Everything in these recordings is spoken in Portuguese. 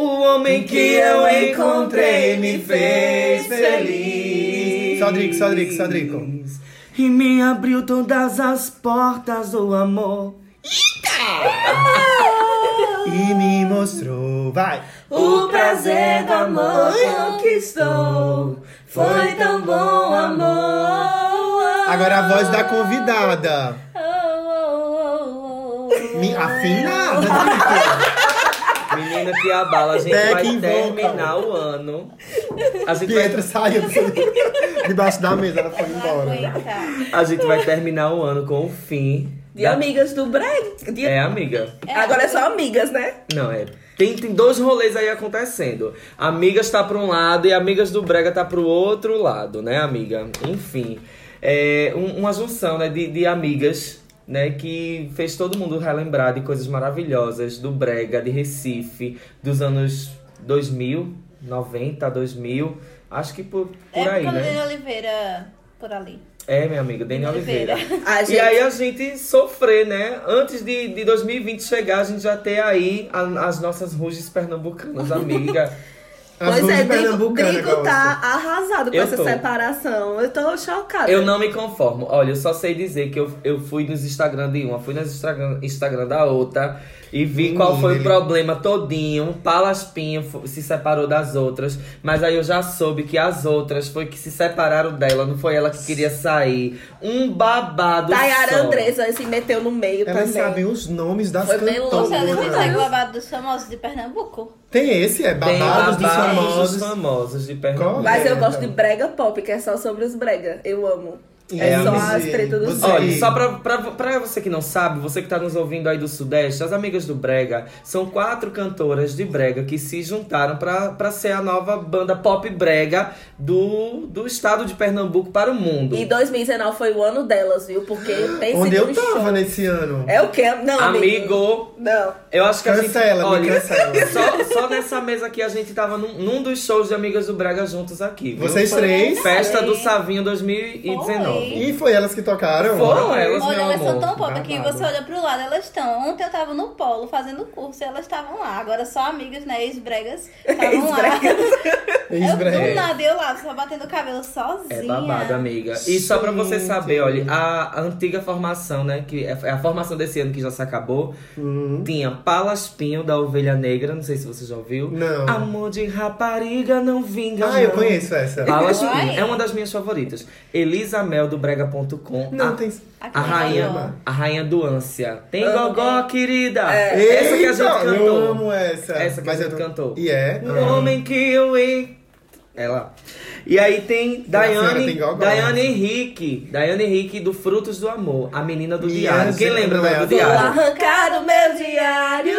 O homem que eu encontrei me fez feliz. Sodrico, Sodrico, Sodrico. E me abriu todas as portas do amor. E me mostrou. Vai! O prazer do amor conquistou. Foi tão bom, amor. Agora a voz da convidada. Oh, oh, oh. Me afinada, Drico. Menina que abala, a gente vai terminar o ano. A gente Pietra vai, saiu debaixo da mesa, ela foi embora. a gente vai terminar o ano com o fim. De da- amigas do Breg. De- É, amiga. Agora é só amigas, né? Não, é. Tem, tem dois rolês aí acontecendo. Amigas tá pra um lado e amigas do Brega tá pro outro lado, né, amiga? Enfim. É um- uma junção, né, de, de amigas, né, que fez todo mundo relembrar de coisas maravilhosas do Brega, de Recife, dos anos 2000, 90, 2000. Acho que por, por É aí, né? Dani Oliveira por ali. É, minha amiga, Dani Oliveira. Oliveira. A E gente- aí a gente sofrer, né? Antes de, de 2020 chegar, a gente já ter aí a- as nossas ruges pernambucanas, amiga. Pois é, Drico, tá arrasado com Eu essa tô. separação. Eu tô chocada. Eu não me conformo. Olha, eu só sei dizer que eu, eu fui nos Instagram de uma, fui nos Instagram, Instagram da outra e vi qual foi o Ele- problema todinho. Palaspinho se separou das outras, mas aí eu já soube que as outras foi que se separaram dela, não foi ela que queria sair. Um babado Tayara só. Andressa se meteu no meio Elas também. sabem os nomes das Foi. Você não o babado dos famosos de Pernambuco? Tem esse, é Tem Babados dos Famosos. famosos de Pernambuco. Mas eu gosto de brega pop, que é só sobre os brega. Eu amo. É, É, só as tretas você- Olha, só pra, pra, pra você que não sabe, você que tá nos ouvindo aí do Sudeste, as Amigas do Brega são quatro cantoras de Brega que se juntaram pra, pra ser a nova banda pop Brega do, do estado de Pernambuco para o mundo. E 2019 foi o ano delas, viu? Porque pensa Onde eu tava show. nesse ano? É o quê? Não, amigo. Amigo, Não. eu acho que a gente. Cancela, me Olha, cancela. só, só nessa mesa aqui a gente tava num, num dos shows de Amigas do Brega juntos aqui. viu? Vocês Foi três? Festa do. Savinho 2019. E foi elas que tocaram? Foram elas, Olha, meu elas são amor. tão pop que você olha pro lado, elas estão. Ontem eu tava no polo fazendo curso e elas estavam lá. Agora só amigas, né? Ex-bregas estavam lá. Eu do nada, eu lá, só batendo o cabelo sozinha. É babado, amiga. E só pra você saber, olha, a, antiga formação, né? Que é é a formação desse ano que já se acabou. Uhum. Tinha Palaspinho da Ovelha Negra, não sei se você já ouviu. Não. Amor de rapariga não vinga. Ah, eu não. conheço essa. Palaspinho é uma das minhas favoritas. Elisa Mel do Brega.com. Não, a, tem. A rainha, a rainha do ânsia. Tem Amo. gogó, querida. É. Essa que a gente cantou. Eu amo essa. Essa que Mas a gente cantou. E é? O Ah. homem que eu en... Ela. E aí tem Daiane, tem gogó, Daiane né? Henrique. Daiane Henrique do Frutos do Amor. A menina do diário. Quem lembra é do Vou diário? arrancar o meu diário,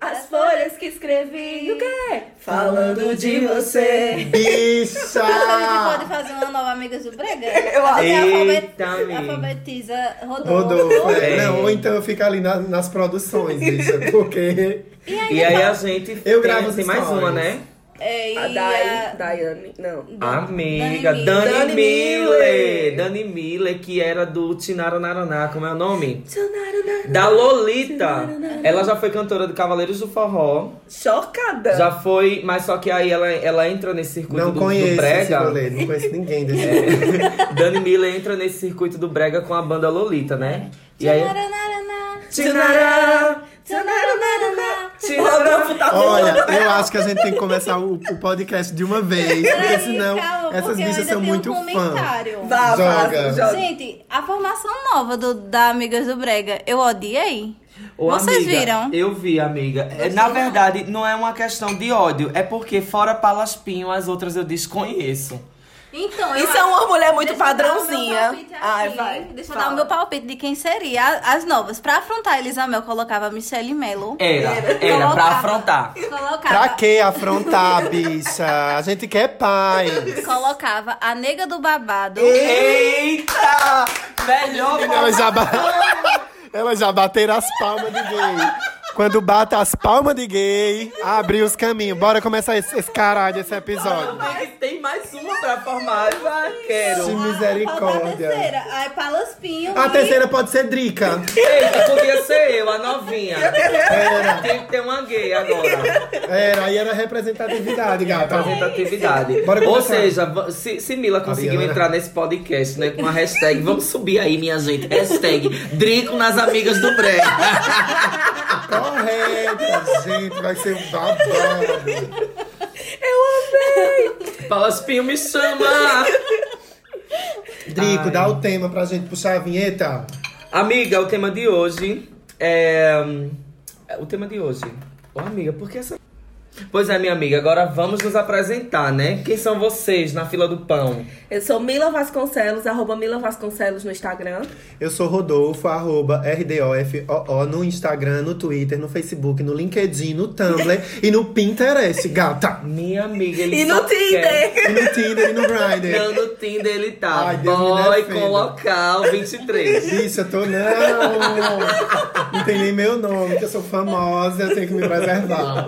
as folhas que escrevi. O quê? Falando de você. Bicha! A gente pode fazer uma nova Amigas do Brega? Eu acho. Amiga. alfabetiza Rodolfo. Rodolfo, é. Não, ou então eu fico ali na- nas produções, bicha, porque. E aí a gente Eu tem, gravo os tem mais uma, né? É, A a... Dai, Daiane, não. Amiga, Dani Dani, Dani Miller. Miller. Dani Miller, que era do Tinarananá, como é o nome? Da Lolita. Ela já foi cantora de Cavaleiros do Forró. Chocada. Já foi, mas só que aí ela, ela entra nesse circuito Não do, do conheço esse brega. rolê, não conheço ninguém desse Dani Miller entra nesse circuito do brega com a banda Lolita, né? E aí... Tchanarananá. Tá Olha, eu acho que a gente tem que começar o, o podcast de uma vez, porque senão calma, essas porque eu bichas ainda são muito um fã. comentário. Vá, Joga. joga. Gente, a formação nova do, da Amigas do Brega, eu odiei. Ô, Vocês amiga, viram? Eu vi, amiga. É, Na verdade, não é uma questão de ódio. É porque, fora Palaspinho, as outras eu desconheço. Então, Isso é uma mulher muito Deixa eu padrãozinha. Ai, vai. Deixa eu fala. dar o meu palpite de quem seria a- as novas. Pra afrontar a Elisa Mel, colocava a Michelle Mello. Era, era, pra Colocava- afrontar. Colocava, Pra que afrontar, bicha? A gente quer paz. colocava a nega do babado. Eita! Melhor Elas já, ba... Elas já bateram as palmas de gay. Quando bata as palmas de gay, abre os caminhos. Bora começar esse, esse caralho, esse episódio. Tem, tem mais uma pra formar. Vai, quero. Que Falta a misericórdia. terceira. Aí Palaspinho. A e- terceira pode ser Drica. Eita, podia ser eu, a novinha. Era, Tem que ter uma gay agora. era, aí era representatividade, gata. Representatividade. Bora Ou começar. seja, va- se, se Mila conseguiu Ariana. entrar nesse podcast, né, com a hashtag, vamos subir aí, minha gente, hashtag Drico nas amigas do Brega. Correta, gente, vai ser um babado. Palaspinho me chama! Drico, dá o tema pra gente puxar a vinheta. Amiga, o tema de hoje é. é O tema de hoje. Ô, amiga, por que essa. Pois é, minha amiga, agora vamos nos apresentar, né? Quem são vocês na fila do pão? Eu sou Mila Vasconcelos, arroba Mila Vasconcelos no Instagram. Eu sou Rodolfo, arroba RDOFOO no Instagram, no Twitter, no Facebook, no LinkedIn, no Tumblr e no Pinterest, gata. Minha amiga, ele E no Tinder. quer- E no Tinder e no Grindr. Não, no Tinder ele tá. Ai, Deus Boy com local 23. Bicho, eu tô não. Não tem nem meu nome, que eu sou famosa, eu tenho que me preservar.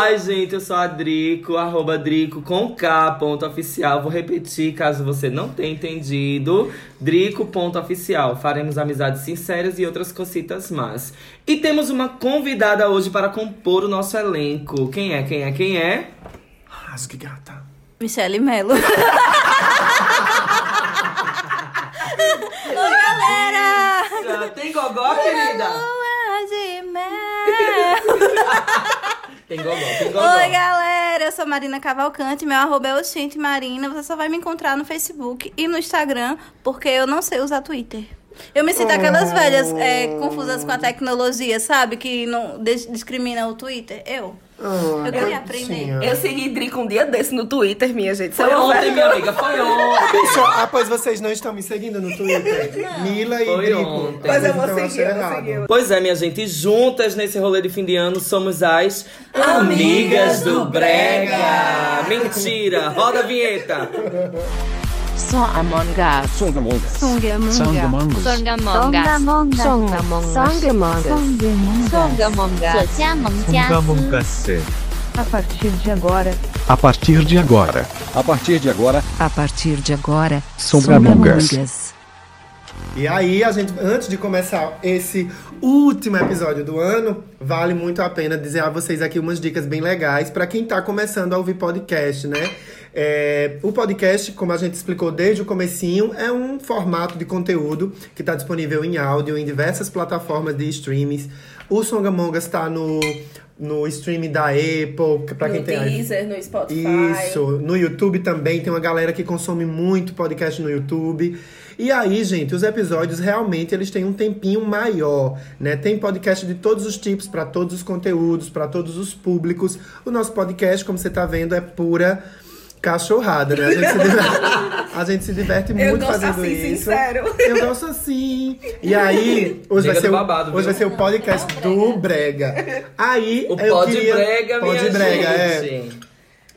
Ai, gente, eu sou a Drico, arroba Drico com K, ponto oficial. Vou repetir caso você não tenha entendido. Drico, ponto oficial. Faremos amizades sinceras e outras cositas más. E temos uma convidada hoje para compor o nosso elenco. Quem é? Quem é? Quem é? Rasgue, gata. Michele Melo. Oi, galera! Tem gogó, querida? Lua de mel. Tem gogó, tem gogó. Oi, galera! Eu sou Marina Cavalcante. Meu arroba é Oxente Marina. Você só vai me encontrar no Facebook e no Instagram, porque eu não sei usar Twitter. Eu me sinto aquelas velhas é, confusas com a tecnologia, sabe? Que não dis- discrimina o Twitter. Eu. Eu queria aprender. Eu segui Drico um dia desse no Twitter, minha gente. Isso Foi é uma ontem, minha amiga, foi ontem. Ah, pois vocês não estão me seguindo no Twitter? Mila e Foi Drico. ontem. Mas eu vou Então seguir, eu vou seguir. Pois é, minha gente, juntas nesse rolê de fim de ano somos as Amigas do Brega. Mentira, roda a vinheta. Among Us. Songamonga. Songamonga. Songamonga. Songamonga. Songamonga. Songamonga. Songamonga. A partir de agora. A partir de agora. A partir de agora. A partir de agora. Songamongas. E aí, a gente, antes de começar esse último episódio do ano, vale muito a pena dizer a vocês aqui umas dicas bem legais para quem tá começando a ouvir podcast, né? É, o podcast, como a gente explicou desde o comecinho, é um formato de conteúdo que está disponível em áudio em diversas plataformas de streamings. O Songamongas está no, no streaming da Apple, para quem tem Deezer, no Spotify. isso, no YouTube também tem uma galera que consome muito podcast no YouTube. E aí, gente, os episódios realmente eles têm um tempinho maior, né? Tem podcast de todos os tipos, para todos os conteúdos, para todos os públicos. O nosso podcast, como você tá vendo, é pura cachorrada, né? A gente se diverte, a gente se diverte Eu muito gosto fazendo assim, isso. sincero. Eu gosto assim. E aí, hoje, vai ser, do o, babado, hoje vai ser o podcast do Brega. Aí, O eu Pod queria... Brega, Pod minha Brega, é.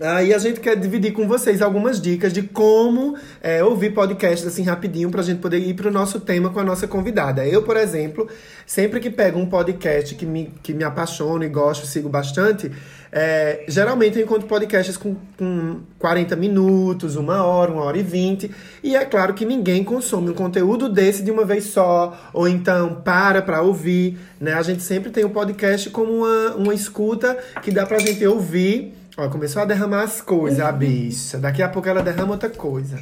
Gente. Aí a gente quer dividir com vocês algumas dicas de como é, ouvir podcasts assim rapidinho pra gente poder ir pro nosso tema com a nossa convidada. Eu, por exemplo, sempre que pego um podcast que me, que me apaixono e gosto, sigo bastante, é, geralmente eu encontro podcasts com, com 40 minutos, uma hora, uma hora e vinte. E é claro que ninguém consome um conteúdo desse de uma vez só, ou então para pra ouvir, né? A gente sempre tem o podcast como uma, uma escuta que dá pra gente ouvir Ó, começou a derramar as coisas, a bicha. Daqui a pouco ela derrama outra coisa.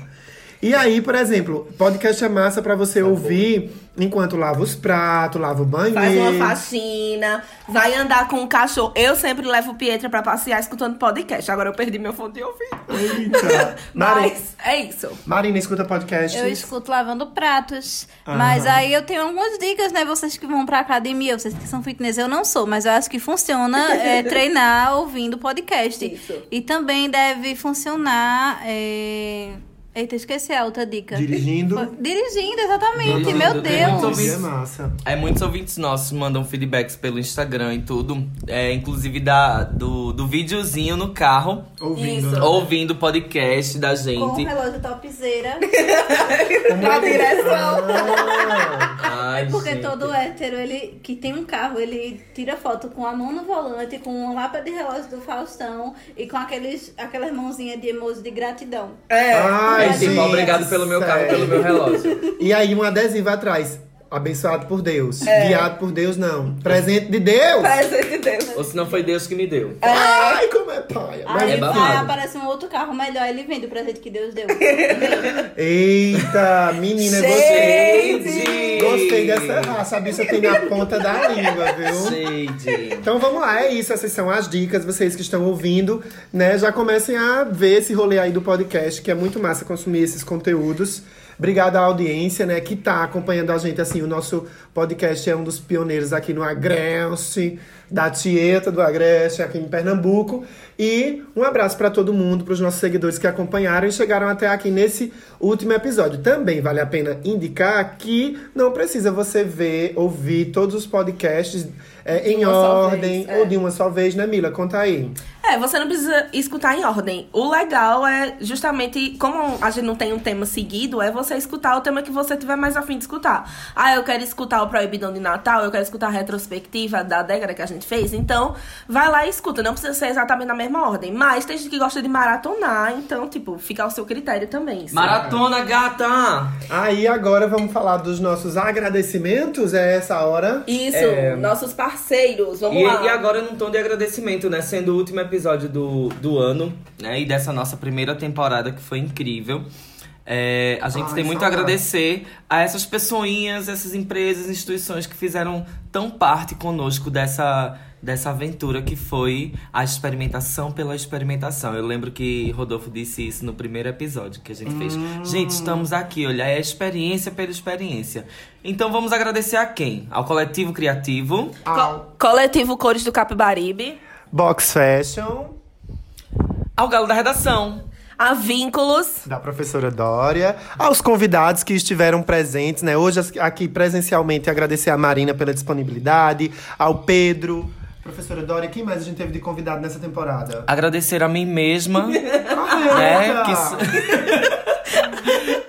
E aí, por exemplo, podcast é massa pra você ouvir enquanto lava os pratos, lava o banheiro. Faz uma faxina, vai andar com o cachorro. Eu sempre levo o Pietra pra passear escutando podcast. Agora eu perdi meu fone de ouvido. Eita. Marina, Mas é isso. Marina, escuta podcast. Eu escuto lavando pratos. Mas aí eu tenho algumas dicas, né? Vocês que vão pra academia, vocês que são fitness, eu não sou, mas eu acho que funciona é, treinar ouvindo podcast. Isso. E também deve funcionar é, Eita, esqueci a outra dica. Dirigindo. Dirigindo, exatamente. Dirigindo, Meu Deus. ouvintes. É massa. É, muitos ouvintes nossos mandam feedbacks pelo Instagram e tudo. É, inclusive da, do, do videozinho no carro, Ouvindo. Isso. ouvindo o podcast da Com o gente. relógio topzera. Na direção. Ah, Ai, Porque gente. todo hétero ele, que tem um carro, ele tira foto com a mão no volante, com uma lapa de relógio do Faustão e com aqueles, aquelas mãozinhas de emoji de gratidão. É. Ai, gente, obrigado pelo meu carro, pelo meu relógio. E aí um adesivo atrás. Abençoado por Deus. Guiado por Deus, não. Presente de Deus. Presente de Deus. Ou se não foi Deus que me deu. Ai, como é paia. Mas Aí é babado. aparece um outro carro melhor, ele vende o presente que Deus deu. Eita, menina, gostei. Gente! Gostei dessa raça. A bicha tem na ponta da língua, viu? Gente. Então vamos lá, é isso. Essas são as dicas. Vocês que estão ouvindo, né? Já comecem a ver esse rolê aí do podcast, que é muito massa consumir esses conteúdos. Obrigado à audiência, né, que tá acompanhando a gente. Assim, o nosso podcast é um dos pioneiros aqui no Agreste, da Tieta do Agreste, aqui em Pernambuco. E um abraço para todo mundo, para os nossos seguidores que acompanharam e chegaram até aqui nesse último episódio. Também vale a pena indicar que não precisa você ver, ouvir todos os podcasts é, em ordem vez, é. ou de uma só vez, né, Mila? Conta aí. É, você não precisa escutar em ordem. O legal é justamente, como a gente não tem um tema seguido, é você escutar o tema que você tiver mais afim de escutar. Ah, eu quero escutar o Proibidão de Natal, eu quero escutar a retrospectiva da década que a gente fez. Então, vai lá e escuta. Não precisa ser exatamente na mesma ordem. Mas tem gente que gosta de maratonar, então, tipo, fica ao seu critério também. sabe? Maratona, gata! Aí agora vamos falar dos nossos agradecimentos, é essa hora. Isso, É. nossos parceiros. Vamos E, lá. e agora num tom de agradecimento, né? Sendo o último episódio do, do ano, né? E dessa nossa primeira temporada, que foi incrível. É, a gente Ai, tem muito a agradecer a essas pessoinhas, essas empresas, instituições que fizeram tão parte conosco dessa, dessa aventura que foi a experimentação pela experimentação. Eu lembro que Rodolfo disse isso no primeiro episódio que a gente fez. Gente, estamos aqui, olha, é experiência pela experiência. Então vamos agradecer a quem? Ao Coletivo Criativo. Ao Co- Coletivo Cores do Capibaribe, Box Fashion, Ao Galo da Redação. a Vínculos, da professora Dória, aos convidados que estiveram presentes, né? Hoje aqui presencialmente agradecer a Marina pela disponibilidade, ao Pedro. Professora Dória, quem mais a gente teve de convidado nessa temporada? Agradecer a mim mesma, né? Que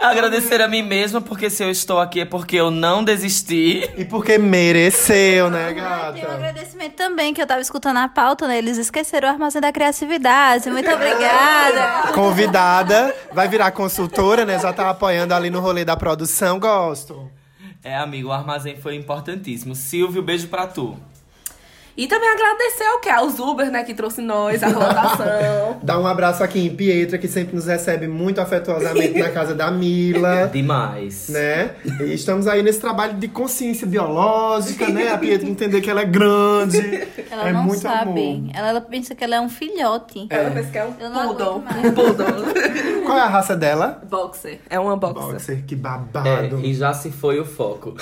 Agradecer a mim mesma, porque se eu estou aqui é porque eu não desisti. E porque mereceu, né, Tem um gata? agradecimento também, que eu tava escutando a pauta, né? Eles esqueceram o armazém da criatividade. Muito obrigada. Convidada, vai virar consultora, né? Já tá apoiando ali no rolê da produção, gosto. É, amigo, o armazém foi importantíssimo. Silvio, beijo pra tu. E também agradecer o quê? Aos Uber, né, que trouxe nós, a rotação. Dá um abraço aqui em Pietra, que sempre nos recebe muito afetuosamente na casa da Mila. Demais. né? E estamos aí nesse trabalho de consciência biológica, né? A Pietra entender que ela é grande. Ela é não muito sabe. amor. Ela, ela pensa que ela é um filhote. Ela pensa que é um Poodle. Um poodle. Qual é a raça dela? boxer. É uma boxer. Boxer, que É, babado. e já se foi o foco.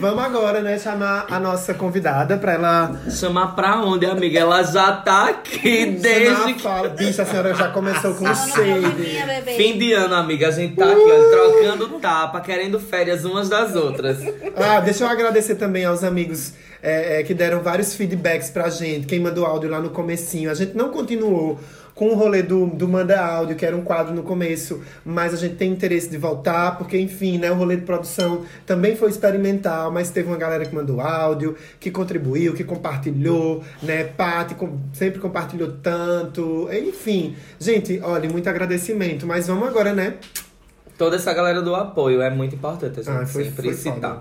Vamos agora, né, chamar a nossa convidada pra ela Chamar pra onde, amiga? Ela já tá aqui desde que... fala. Bicha, a senhora já começou com sede. Fim de ano, amiga. A gente tá aqui, ó, trocando tapa, querendo férias umas das outras. Ah, deixa eu agradecer também aos amigos é, é, que deram vários feedbacks pra gente. Quem mandou áudio lá no comecinho. A gente não continuou com o rolê do, do Manda Áudio, que era um quadro no começo, mas a gente tem interesse de voltar, porque, enfim, né, o rolê de produção também foi experimental, mas teve uma galera que mandou áudio, que contribuiu, que compartilhou, né? Paty com- sempre compartilhou tanto. Enfim, gente, olha, muito agradecimento. Mas vamos agora, né? Toda essa galera do apoio é muito importante a gente Ah, foi- sempre foi citar. foda.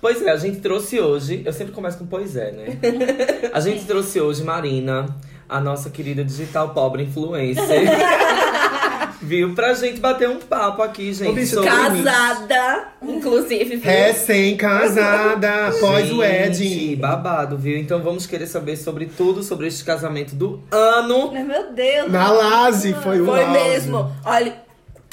Pois é, a gente trouxe hoje. Eu sempre começo com pois é, né? A gente trouxe hoje Marina, a nossa querida digital pobre influencer. Viu? Pra gente bater um papo aqui, gente. Ô, bicho, sobre Casada, inclusive. viu? Recém-casada, após o Ed. babado, viu? Então vamos querer saber sobre tudo sobre este casamento do ano. Meu Deus. Na Laje foi o Foi mesmo. Olha,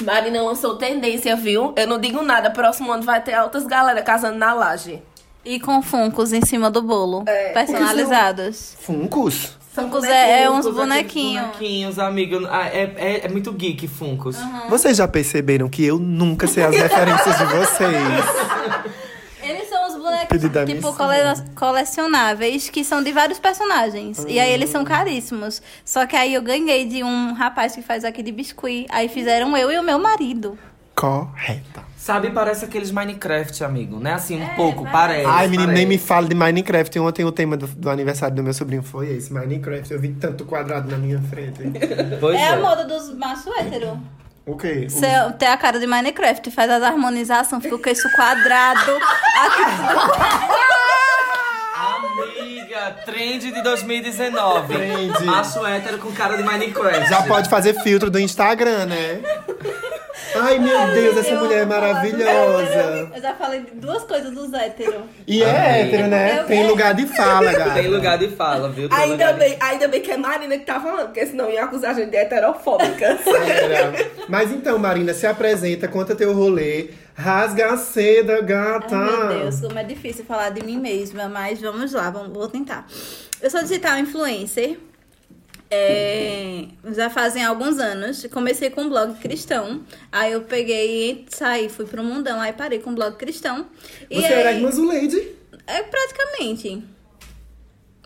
Marina lançou tendência, viu? Eu não digo nada. Próximo ano vai ter altas galera casando na laje. E com funcos em cima do bolo. personalizados. Funcos? Funcos é, é uns Funkos, bonequinhos. Bonequinhos, amigo. Ah, é, é, é muito geek, Funkos. Vocês já perceberam que eu nunca sei as referências de vocês? Eles são os da tipo cole- colecionáveis, que são de vários personagens. E aí eles são caríssimos. Só que aí eu ganhei de um rapaz que faz aqui de biscuit. Aí fizeram eu e o meu marido. Correta. Sabe, parece aqueles Minecraft, amigo, né? Assim, um É, pouco, parece. parece. Ai, menino, nem me fale de Minecraft. Ontem o tema do, do aniversário do meu sobrinho foi esse, Minecraft. Eu vi tanto quadrado na minha frente. Pois É a moda dos machos hétero. O quê? Você tem a cara de Minecraft, faz as harmonizações, fica o queixo quadrado. Aqui Amiga, trend de 2019. Trend. Macho hétero com cara de Minecraft. Já pode fazer filtro do Instagram, né? Ai, meu Deus, essa mulher é maravilhosa. Eu já falei duas coisas dos héteros. E é hétero, né? Eu- Tem lugar de fala, gata. Tem lugar de fala, viu? Tem Ainda lugar de- bem, ainda bem que é Marina que tá falando, porque senão ia acusar a gente de heterofóbicas. Era. Mas então, Marina, se apresenta, conta teu rolê, rasga a seda, gata. Ai, meu Deus, como é difícil falar de mim mesma, mas vamos lá, vamos, vou tentar. Eu sou digital influencer. É, já fazem alguns anos. Comecei com um blog cristão. Aí eu peguei e saí, fui pro mundão. Aí parei com o blog cristão. E Você aí, era irmã Zuleide? É praticamente.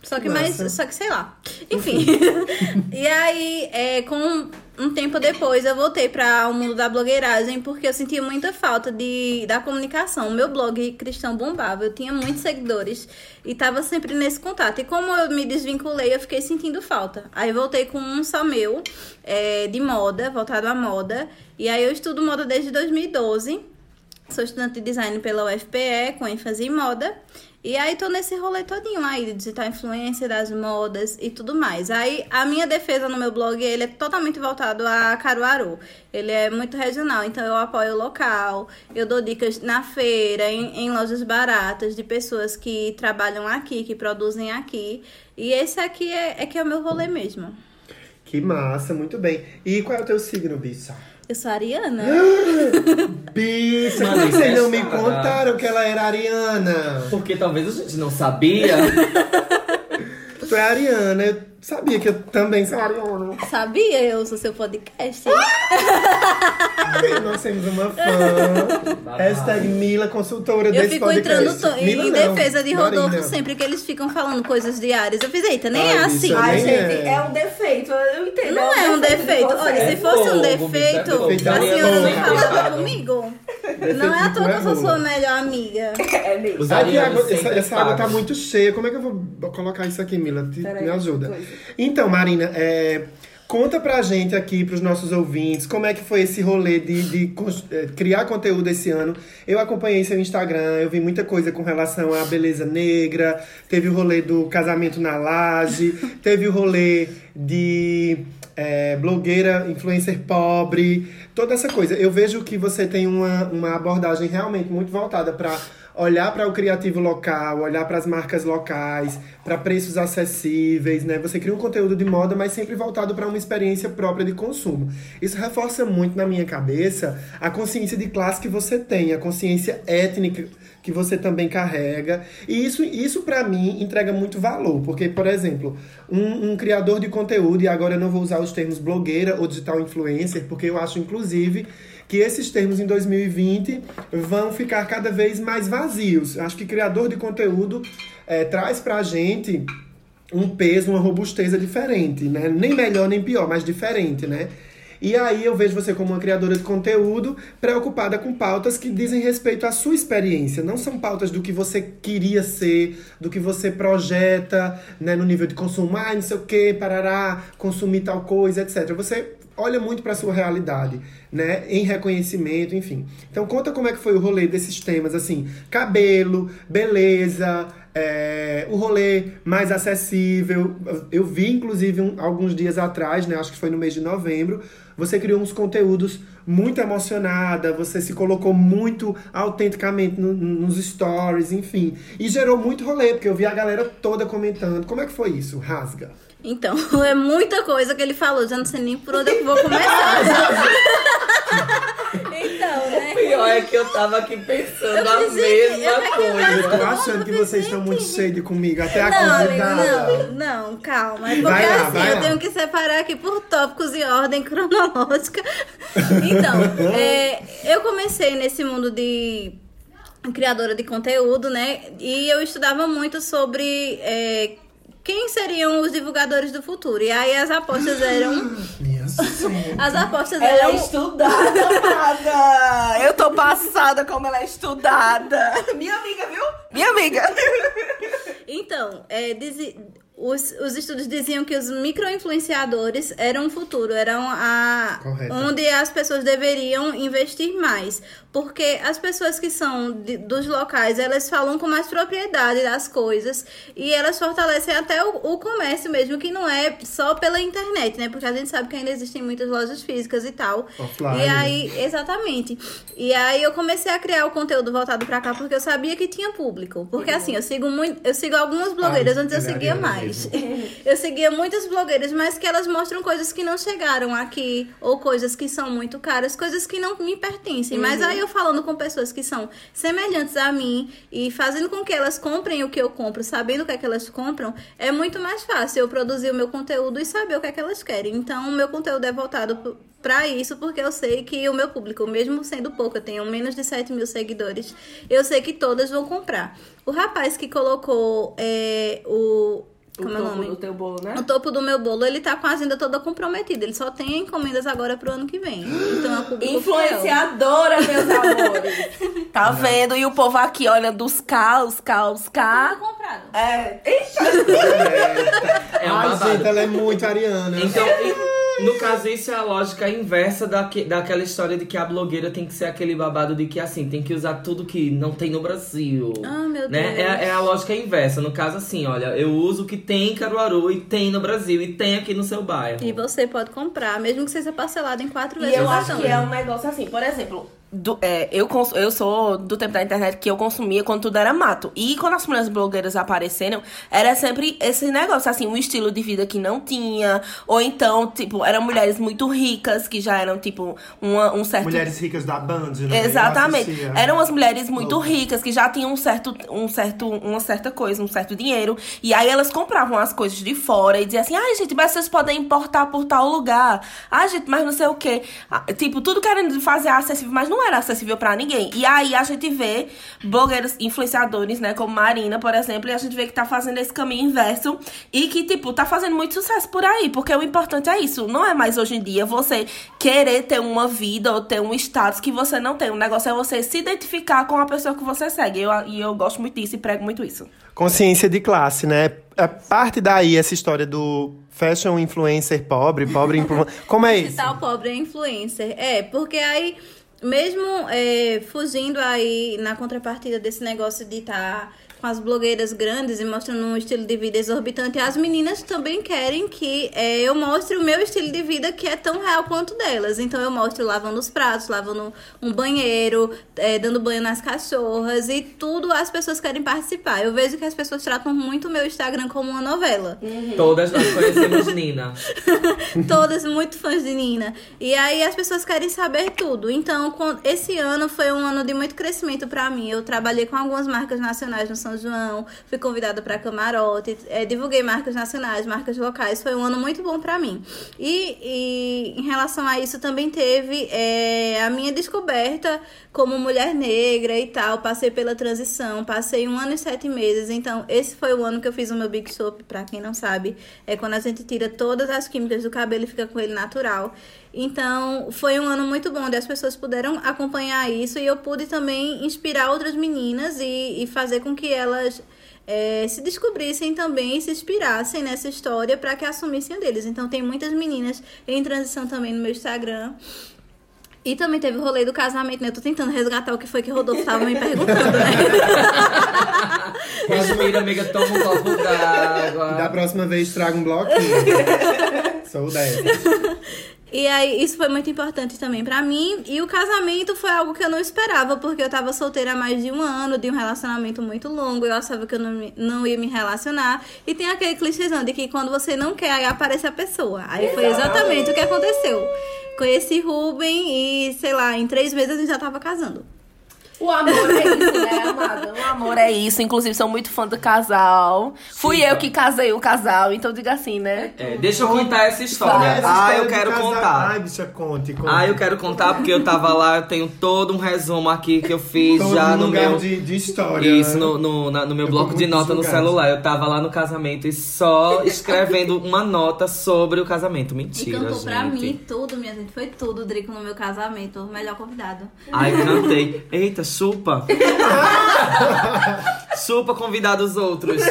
Só que Massa. mais. Só que sei lá. Enfim. e aí, é, com um tempo depois, eu voltei para o mundo da blogueiragem porque eu sentia muita falta de, da comunicação. O meu blog cristão bombava, eu tinha muitos seguidores e tava sempre nesse contato. E como eu me desvinculei, eu fiquei sentindo falta. Aí voltei com um só meu, é, de moda, voltado à moda. E aí eu estudo moda desde 2012. Sou estudante de design pela UFPE, com ênfase em moda. E aí tô nesse rolê todinho aí, de digital influência das modas e tudo mais. Aí a minha defesa no meu blog, ele é totalmente voltado a Caruaru. Ele é muito regional, então eu apoio o local, eu dou dicas na feira, em, em lojas baratas, de pessoas que trabalham aqui, que produzem aqui. E esse aqui é, é que é o meu rolê mesmo. Que massa, muito bem. E qual é o teu signo, Bissa? Eu sou ariana. Mano, que vocês não me é contaram que ela era ariana? Porque talvez a gente não sabia. Tu é ariana, eu sabia que eu também sou ariana. Sabia? Eu sou seu podcast. Nós temos uma fã. Hashtag Mila, consultora Eu desse fico podcast. entrando to- Mila em não, defesa de Rodolfo Marina. sempre que eles ficam falando coisas diárias. Eu fiz, eita, nem Ai, é assim. Ai, é. gente, é um defeito, eu entendo. Não é um defeito. de Olha, se fosse um fogo, defeito, bicho, é fogo. a senhora não falava comigo. Não é à toa que eu sou sua melhor amiga. É mesmo. Aqui, água- essa, essa água tá muito cheia. Como é que eu vou colocar isso aqui, Mila? Te- me ajuda. coisa. Então, Marina, é, conta pra gente aqui, pros nossos ouvintes, como é que foi esse rolê de, de cons- é, criar conteúdo esse ano. Eu acompanhei seu Instagram, eu vi muita coisa com relação à beleza negra, teve o rolê do casamento na laje, teve o rolê de é, blogueira, influencer pobre, toda essa coisa. Eu vejo que você tem uma, uma abordagem realmente muito voltada para olhar para o criativo local, olhar para as marcas locais, para preços acessíveis, né? Você cria um conteúdo de moda, mas sempre voltado para uma experiência própria de consumo. Isso reforça muito na minha cabeça a consciência de classe que você tem, a consciência étnica que você também carrega. E isso, isso para mim, entrega muito valor. Porque, por exemplo, um, um criador de conteúdo, e agora eu não vou usar os termos blogueira ou digital influencer, porque eu acho, inclusive, que esses termos em 2020 vão ficar cada vez mais vazios. Acho que criador de conteúdo eh, traz pra gente um peso, uma robusteza diferente, né? Nem melhor nem pior, mas diferente, né? E aí eu vejo você como uma criadora de conteúdo preocupada com pautas que dizem respeito à sua experiência. Não são pautas do que você queria ser, do que você projeta, né, no nível de consumo, ah, não sei o que, parará, consumir tal coisa, etc. Você olha muito para sua realidade, né, em reconhecimento, enfim. Então conta como é que foi o rolê desses temas, assim, cabelo, beleza, é, o rolê mais acessível. Eu vi, inclusive, um- alguns dias atrás, né? Acho que foi no mês de novembro. Você criou uns conteúdos muito emocionada, você se colocou muito autenticamente no- nos stories, enfim. E gerou muito rolê, porque eu vi a galera toda comentando. Como é que foi isso? Rasga. Então, é muita coisa que ele falou, já não sei nem por onde eu vou começar. então, né? pior é que eu tava aqui pensando a pensei eu mesma Eu coisa. tô achando que vocês estão muito cheios comigo, até a Não, amigo, convidada. não, não, calma. É porque Vai lá, assim, vai eu lá. tenho que separar aqui por tópicos em ordem cronológica. Então, é, eu comecei nesse mundo de criadora de conteúdo, né? E eu estudava muito sobre é, quem seriam os divulgadores do futuro. E aí as apostas eram. Minha senhora. As apostas Ela é eram. estudada, amada. Eu tô passada como ela é estudada. Minha amiga, viu? Minha amiga. Então, é, dizi- os, os estudos diziam que os micro-influenciadores eram o futuro, eram a, Correto. onde as pessoas deveriam investir mais. Porque as pessoas que são de- dos locais, elas falam com mais propriedade das coisas e elas fortalecem até o, o comércio mesmo, que não é só pela internet, né? Porque a gente sabe que ainda existem muitas lojas físicas e tal. Offline, E né? aí, exatamente. E aí eu comecei a criar o conteúdo voltado pra cá porque eu sabia que tinha público. Porque assim, eu sigo muito, eu sigo algumas blogueiras, Ah, antes eu ela é seguia Ariana mais. Eu seguia muitas blogueiras, mas que elas mostram coisas que não chegaram aqui, ou coisas que são muito caras, coisas que não me pertencem. Mas aí eu falando com pessoas que são semelhantes a mim e fazendo com que elas comprem o que eu compro, sabendo o que é que elas compram, é muito mais fácil eu produzir o meu conteúdo e saber o que é que elas querem. Então, o meu conteúdo é voltado p- pra isso, porque eu sei que o meu público, mesmo sendo pouco, eu tenho menos de 7 mil seguidores, eu sei que todas vão comprar. O rapaz que colocou é, o. Como é o nome? do teu bolo, né? O topo do meu bolo, ele tá com a agenda toda comprometida. Ele só tem encomendas agora pro ano que vem. Então é fiel. Influenciadora, meus amores. Tá vendo? E o povo aqui, olha, dos K, os K, os Tudo K. comprado. É. É um Ai, babado. gente, ela é muito ariana. Então, no caso, isso é a lógica inversa daque, daquela história de que a blogueira tem que ser aquele babado de que, assim, tem que usar tudo que não tem no Brasil. Ah, meu né? Deus. É, é a lógica inversa. No caso, assim, olha, eu uso o que tem em Caruaru e tem no Brasil e tem aqui no seu bairro. E você pode comprar, mesmo que seja parcelado em quatro E vezes. eu no acho que é um negócio assim, por exemplo, do- é, eu, cons- eu sou do tempo da internet que eu consumia quando tudo era mato. E quando as mulheres blogueiras apareceram, era sempre esse negócio, assim, um estilo de vida que não tinha. Ou então, tipo, eram mulheres muito ricas, que já eram, tipo, uma- um certo. Mulheres ricas da Band, né? Exatamente. Eram as mulheres muito Louca. ricas que já tinham um certo, um certo, uma certa coisa, um certo dinheiro. E aí elas compravam as coisas de fora e diziam assim: ai, gente, mas vocês podem importar por tal lugar. Ai, gente, mas não sei o quê. Ah, Tipo, tudo querendo fazer acessível, mas não era acessível pra ninguém. E aí a gente vê blogueiros, influenciadores, né, como Marina, por exemplo, e a gente vê que tá fazendo esse caminho inverso e que, tipo, tá fazendo muito sucesso por aí. Porque o importante é isso. Não é mais hoje em dia você querer ter uma vida ou ter um status que você não tem. O negócio é você se identificar com a pessoa que você segue. Eu, e eu gosto muito disso e prego muito isso. Consciência de classe, né? É parte daí essa história do fashion influencer pobre, pobre influencer. Como é isso? Tal pobre é influencer. É, porque aí, mesmo é, fugindo aí na contrapartida desse negócio de estar com as blogueiras grandes e mostrando um estilo de vida exorbitante, as meninas também querem que é, eu mostre o meu estilo de vida que é tão real quanto delas. Então eu mostro lavando os pratos, lavando um banheiro, é, dando banho nas cachorras e tudo as pessoas querem participar. Eu vejo que as pessoas tratam muito o meu Instagram como uma novela. Todas nós conhecemos Nina. Todas muito fãs de Nina. E aí as pessoas querem saber tudo. Então, esse ano foi um ano de muito crescimento pra mim. Eu trabalhei com algumas marcas nacionais no São João, fui convidada pra camarote, eh, divulguei marcas nacionais, marcas locais. Foi um ano muito bom pra mim. E, e em relação a isso também teve eh, a minha descoberta como mulher negra e tal. Passei pela transição, passei um ano e sete meses. Então, esse foi o ano que eu fiz o meu Big Soap, pra quem não sabe. É quando a gente tira todas as químicas do cabelo e fica com ele natural. Então, foi um ano muito bom, onde as pessoas puderam acompanhar isso e eu pude também inspirar outras meninas e, e fazer com que elas eh, se descobrissem também e se inspirassem nessa história para que assumissem a deles. Então, tem muitas meninas em transição também no meu Instagram. E também teve o rolê do casamento, né? Eu tô tentando resgatar o que foi que o Rodolfo tava me perguntando, né? Respira, amiga, toma um copo E da d'água. próxima vez traga um bloquinho. Sou dessa. E aí, isso foi muito importante também pra mim. E o casamento foi algo que eu não esperava, porque eu tava solteira há mais de um ano, de um relacionamento muito longo. Eu achava que eu não, não ia me relacionar. E tem aquele clichêzão de que quando você não quer, aí aparece a pessoa. Aí foi exatamente o que aconteceu. Conheci Ruben e, sei lá, em três meses a gente já tava casando. O amor é isso, né, amada? O amor é isso. Inclusive, sou muito fã do casal. Fui Sim, eu tá. que casei o casal, então diga assim, né? É, deixa eu contar essa história. Essa Ah, história eu quero contar. Ai, bicha, conte, conte. Ah, eu quero contar porque eu tava lá, eu tenho todo um resumo aqui que eu fiz Todo já no lugar meu. de, de história. Isso, né? no, no, na- no meu Eu bloco de nota no celular. Eu tava lá no casamento e só escrevendo uma nota sobre o casamento. E Mentira, cantou gente. pra mim tudo, minha gente. Foi tudo, Drico, no meu casamento. O melhor convidado. Ai, cantei. Eita, chupa. chupa convidar os outros.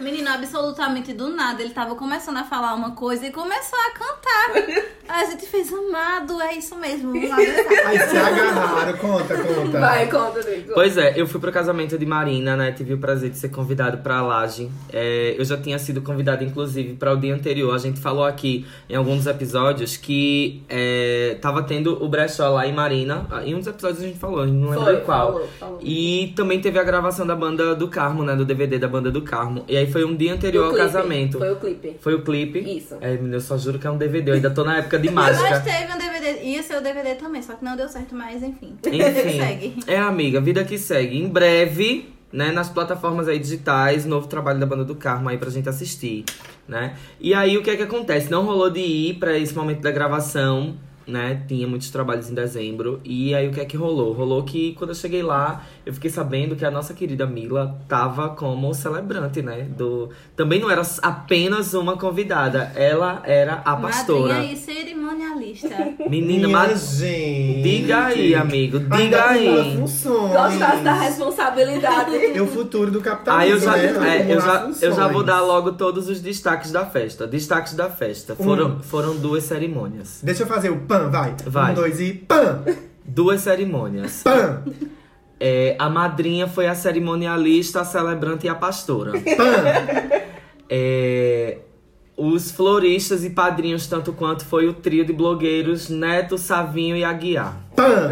Menino, absolutamente do nada, ele tava começando a falar uma coisa e começou a cantar. Aí a gente fez amado, é isso mesmo, vamos lá dançar. Aí se agarraram, conta, conta. Vai, conta, Nico. Pois é, eu fui pro casamento de Marina, né? Tive o prazer de ser convidado pra Laje. É, eu já tinha sido convidado, inclusive, para o dia anterior. A gente falou aqui em alguns episódios que é, tava tendo o brechó lá em Marina. Ah, Em um dos episódios a gente falou, a gente não lembro Foi, qual. falou, falou. E também teve a gravação da banda do Carmo, né? Do DVD da banda do Carmo. E aí foi um dia anterior ao casamento. Foi o clipe. Foi o clipe. Isso. É, eu só juro que é um DVD. Eu ainda tô na época de Mas mágica. teve um DVD, ia ser o DVD também, só que não deu certo, mas enfim. Enfim, Segue. é amiga, vida que segue. Em breve, né, nas plataformas aí digitais, novo trabalho da banda do Carmo aí pra gente assistir, né? E aí o que é que acontece? Não rolou de ir pra esse momento da gravação, né? Tinha muitos trabalhos em dezembro. E aí o que é que rolou? Rolou que quando eu cheguei lá, eu fiquei sabendo que a nossa querida Mila tava como celebrante, né? Do também não era apenas uma convidada, ela era a pastora. Madrinha e cerimonialista. Menina, mas gente. diga aí, amigo, diga aí. Gostasse da responsabilidade. É o futuro do capitalismo, Ah, eu já, né? é, eu, já, eu já vou dar logo todos os destaques da festa. Destaques da festa. Foram, foram duas cerimônias. Deixa eu fazer o pan, vai. Vai. Um, dois e pan! Duas cerimônias. Pan! É, a madrinha foi a cerimonialista, a celebrante e a pastora. Pan! É, os floristas e padrinhos, tanto quanto foi o trio de blogueiros Neto, Savinho e Aguiar. Pan!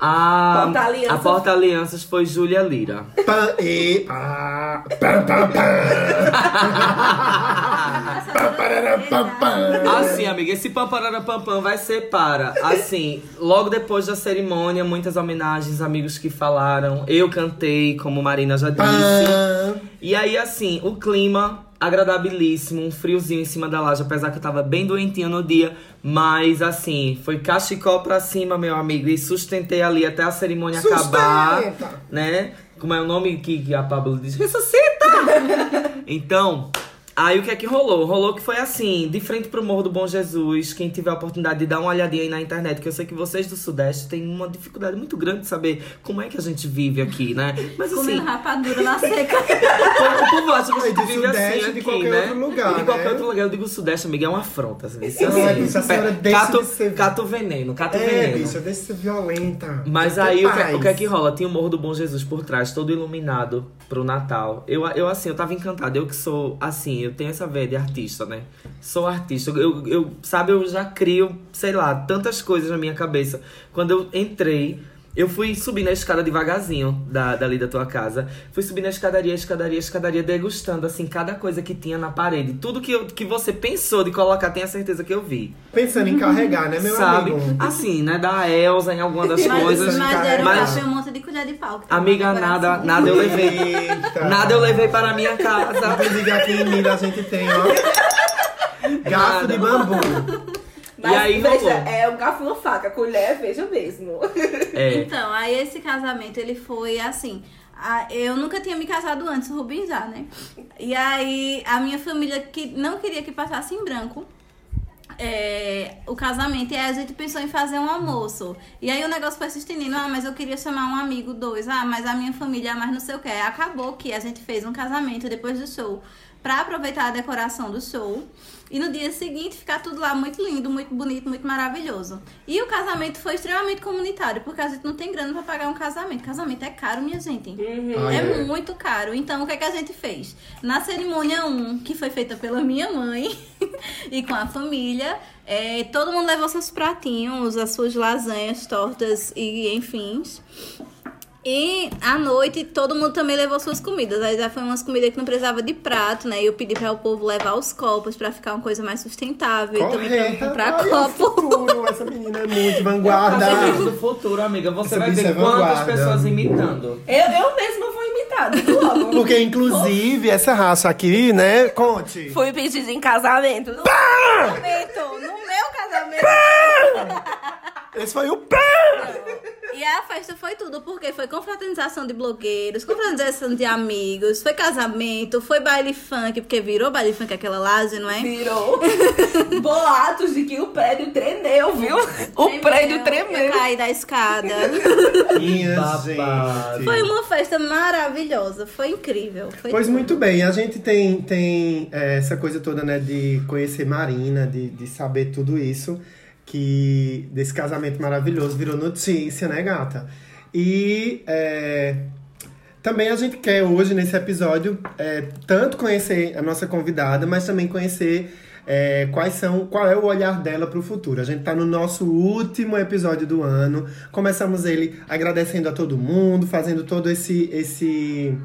A, Porta-alianças. a porta-alianças foi Júlia Lira. Pan e. Pam, pam, pam! Pam, pararam, pam, pam! Assim, amiga, esse pamparara pam pam vai ser para, assim, logo depois da cerimônia, muitas homenagens, amigos que falaram. Eu cantei, como Marina já disse. E aí, assim, o clima agradabilíssimo, um friozinho em cima da laje, apesar que eu tava bem doentinha no dia, mas assim, foi cachecol pra cima, meu amigo, e sustentei ali até a cerimônia Sustenta! acabar, né? Como é o nome que, que a Pablo diz? Ressuscita! então, aí o que é que rolou? Rolou que foi assim, de frente pro Morro do Bom Jesus, quem tiver a oportunidade de dar uma olhadinha aí na internet, que eu sei que vocês do Sudeste têm uma dificuldade muito grande de saber como é que a gente vive aqui, né? Mas assim, Comendo rapadura na seca. o povo acha que a gente de vive Sudeste, assim de aqui, qualquer né? outro lugar, De qualquer né? outro lugar. Eu digo Sudeste, amiga, é uma afronta. Assim, isso, Ai, bicha, a senhora deixa cato, de ser- cato veneno, cato É, veneno. bicha, deixa de ser violenta. Mas Tem aí, o que, paz. o que é que rola? Tinha o Morro do Bom Jesus por trás, todo iluminado pro Natal. Eu, eu assim, eu tava encantada. Eu que sou, assim, eu tenho essa veia de artista, né? Sou artista. Eu, eu, sabe, eu já crio, sei lá, tantas coisas na minha cabeça. Quando eu entrei, eu fui subindo a escada devagarzinho da, dali da tua casa. Fui subindo a escadaria, escadaria, escadaria, degustando, assim, cada coisa que tinha na parede. Tudo que, eu, que você pensou de colocar, tenha certeza que eu vi. Pensando em carregar, né, meu sabe? amigo? Assim, né? Da Elsa em alguma das Mas, coisas. mas deram Mas- um monte de colher de pau. Amiga, nada, coração. nada eu levei. Eita. Nada eu levei para a minha casa. Inclusive aqui em Minas a gente tem, ó. Nada. de bambu. Mas E aí veja, é um garfo e uma faca, colher, veja mesmo. É. Então, aí esse casamento, ele foi assim. a- Eu nunca tinha me casado antes, o Rubens já, né? E aí, a minha família que não queria que passasse em branco é, o casamento. E aí a gente pensou em fazer um almoço. E aí o negócio foi se estendendo. Ah, mas eu queria chamar um amigo, dois. Ah, mas a minha família, mas não sei o que. Acabou que a gente fez um casamento depois do show. Pra aproveitar a decoração do show. E no dia seguinte ficar tudo lá muito lindo, muito bonito, muito maravilhoso. E o casamento foi extremamente comunitário, porque a gente não tem grana pra pagar um casamento. Casamento é caro, minha gente. Ah, É é. muito caro. Então, o que, é que a gente fez? Na cerimônia 1, que foi feita pela minha mãe, e com a família. É, todo mundo levou seus pratinhos, as suas lasanhas, tortas e enfim. E à noite todo mundo também levou suas comidas. Aí já foi umas comidas que não precisava de prato, né? E eu pedi para o povo levar os copos para ficar uma coisa mais sustentável. E também pra Correta. comprar Ai, é copo. futuro. Essa menina é muito vanguarda. Gente do futuro, amiga. Você Essa vai ver é quantas pessoas imitando. Eu, eu mesma vou imitar, logo. Porque, inclusive, essa raça aqui, né? Conte. Fui pedir em casamento. Casamento, no meu casamento. Esse foi o pé! E a festa foi tudo, porque foi confraternização de blogueiros, confraternização de amigos, foi casamento, foi baile funk, porque virou baile funk aquela laje, não é? Virou boatos de que o prédio tremeu, viu? O prédio Eu tremeu. caí da escada. Foi uma festa maravilhosa, foi incrível. Foi Pois tudo. muito bem, a gente tem, tem é, essa coisa toda, né, de conhecer Marina, de, de saber tudo isso, que desse casamento maravilhoso virou notícia, né, gata? E é, também a gente quer hoje, nesse episódio, é, tanto conhecer a nossa convidada, mas também conhecer é, quais são, qual é o olhar dela para o futuro. A gente tá no nosso último episódio do ano. Começamos ele agradecendo a todo mundo, fazendo todo esse esse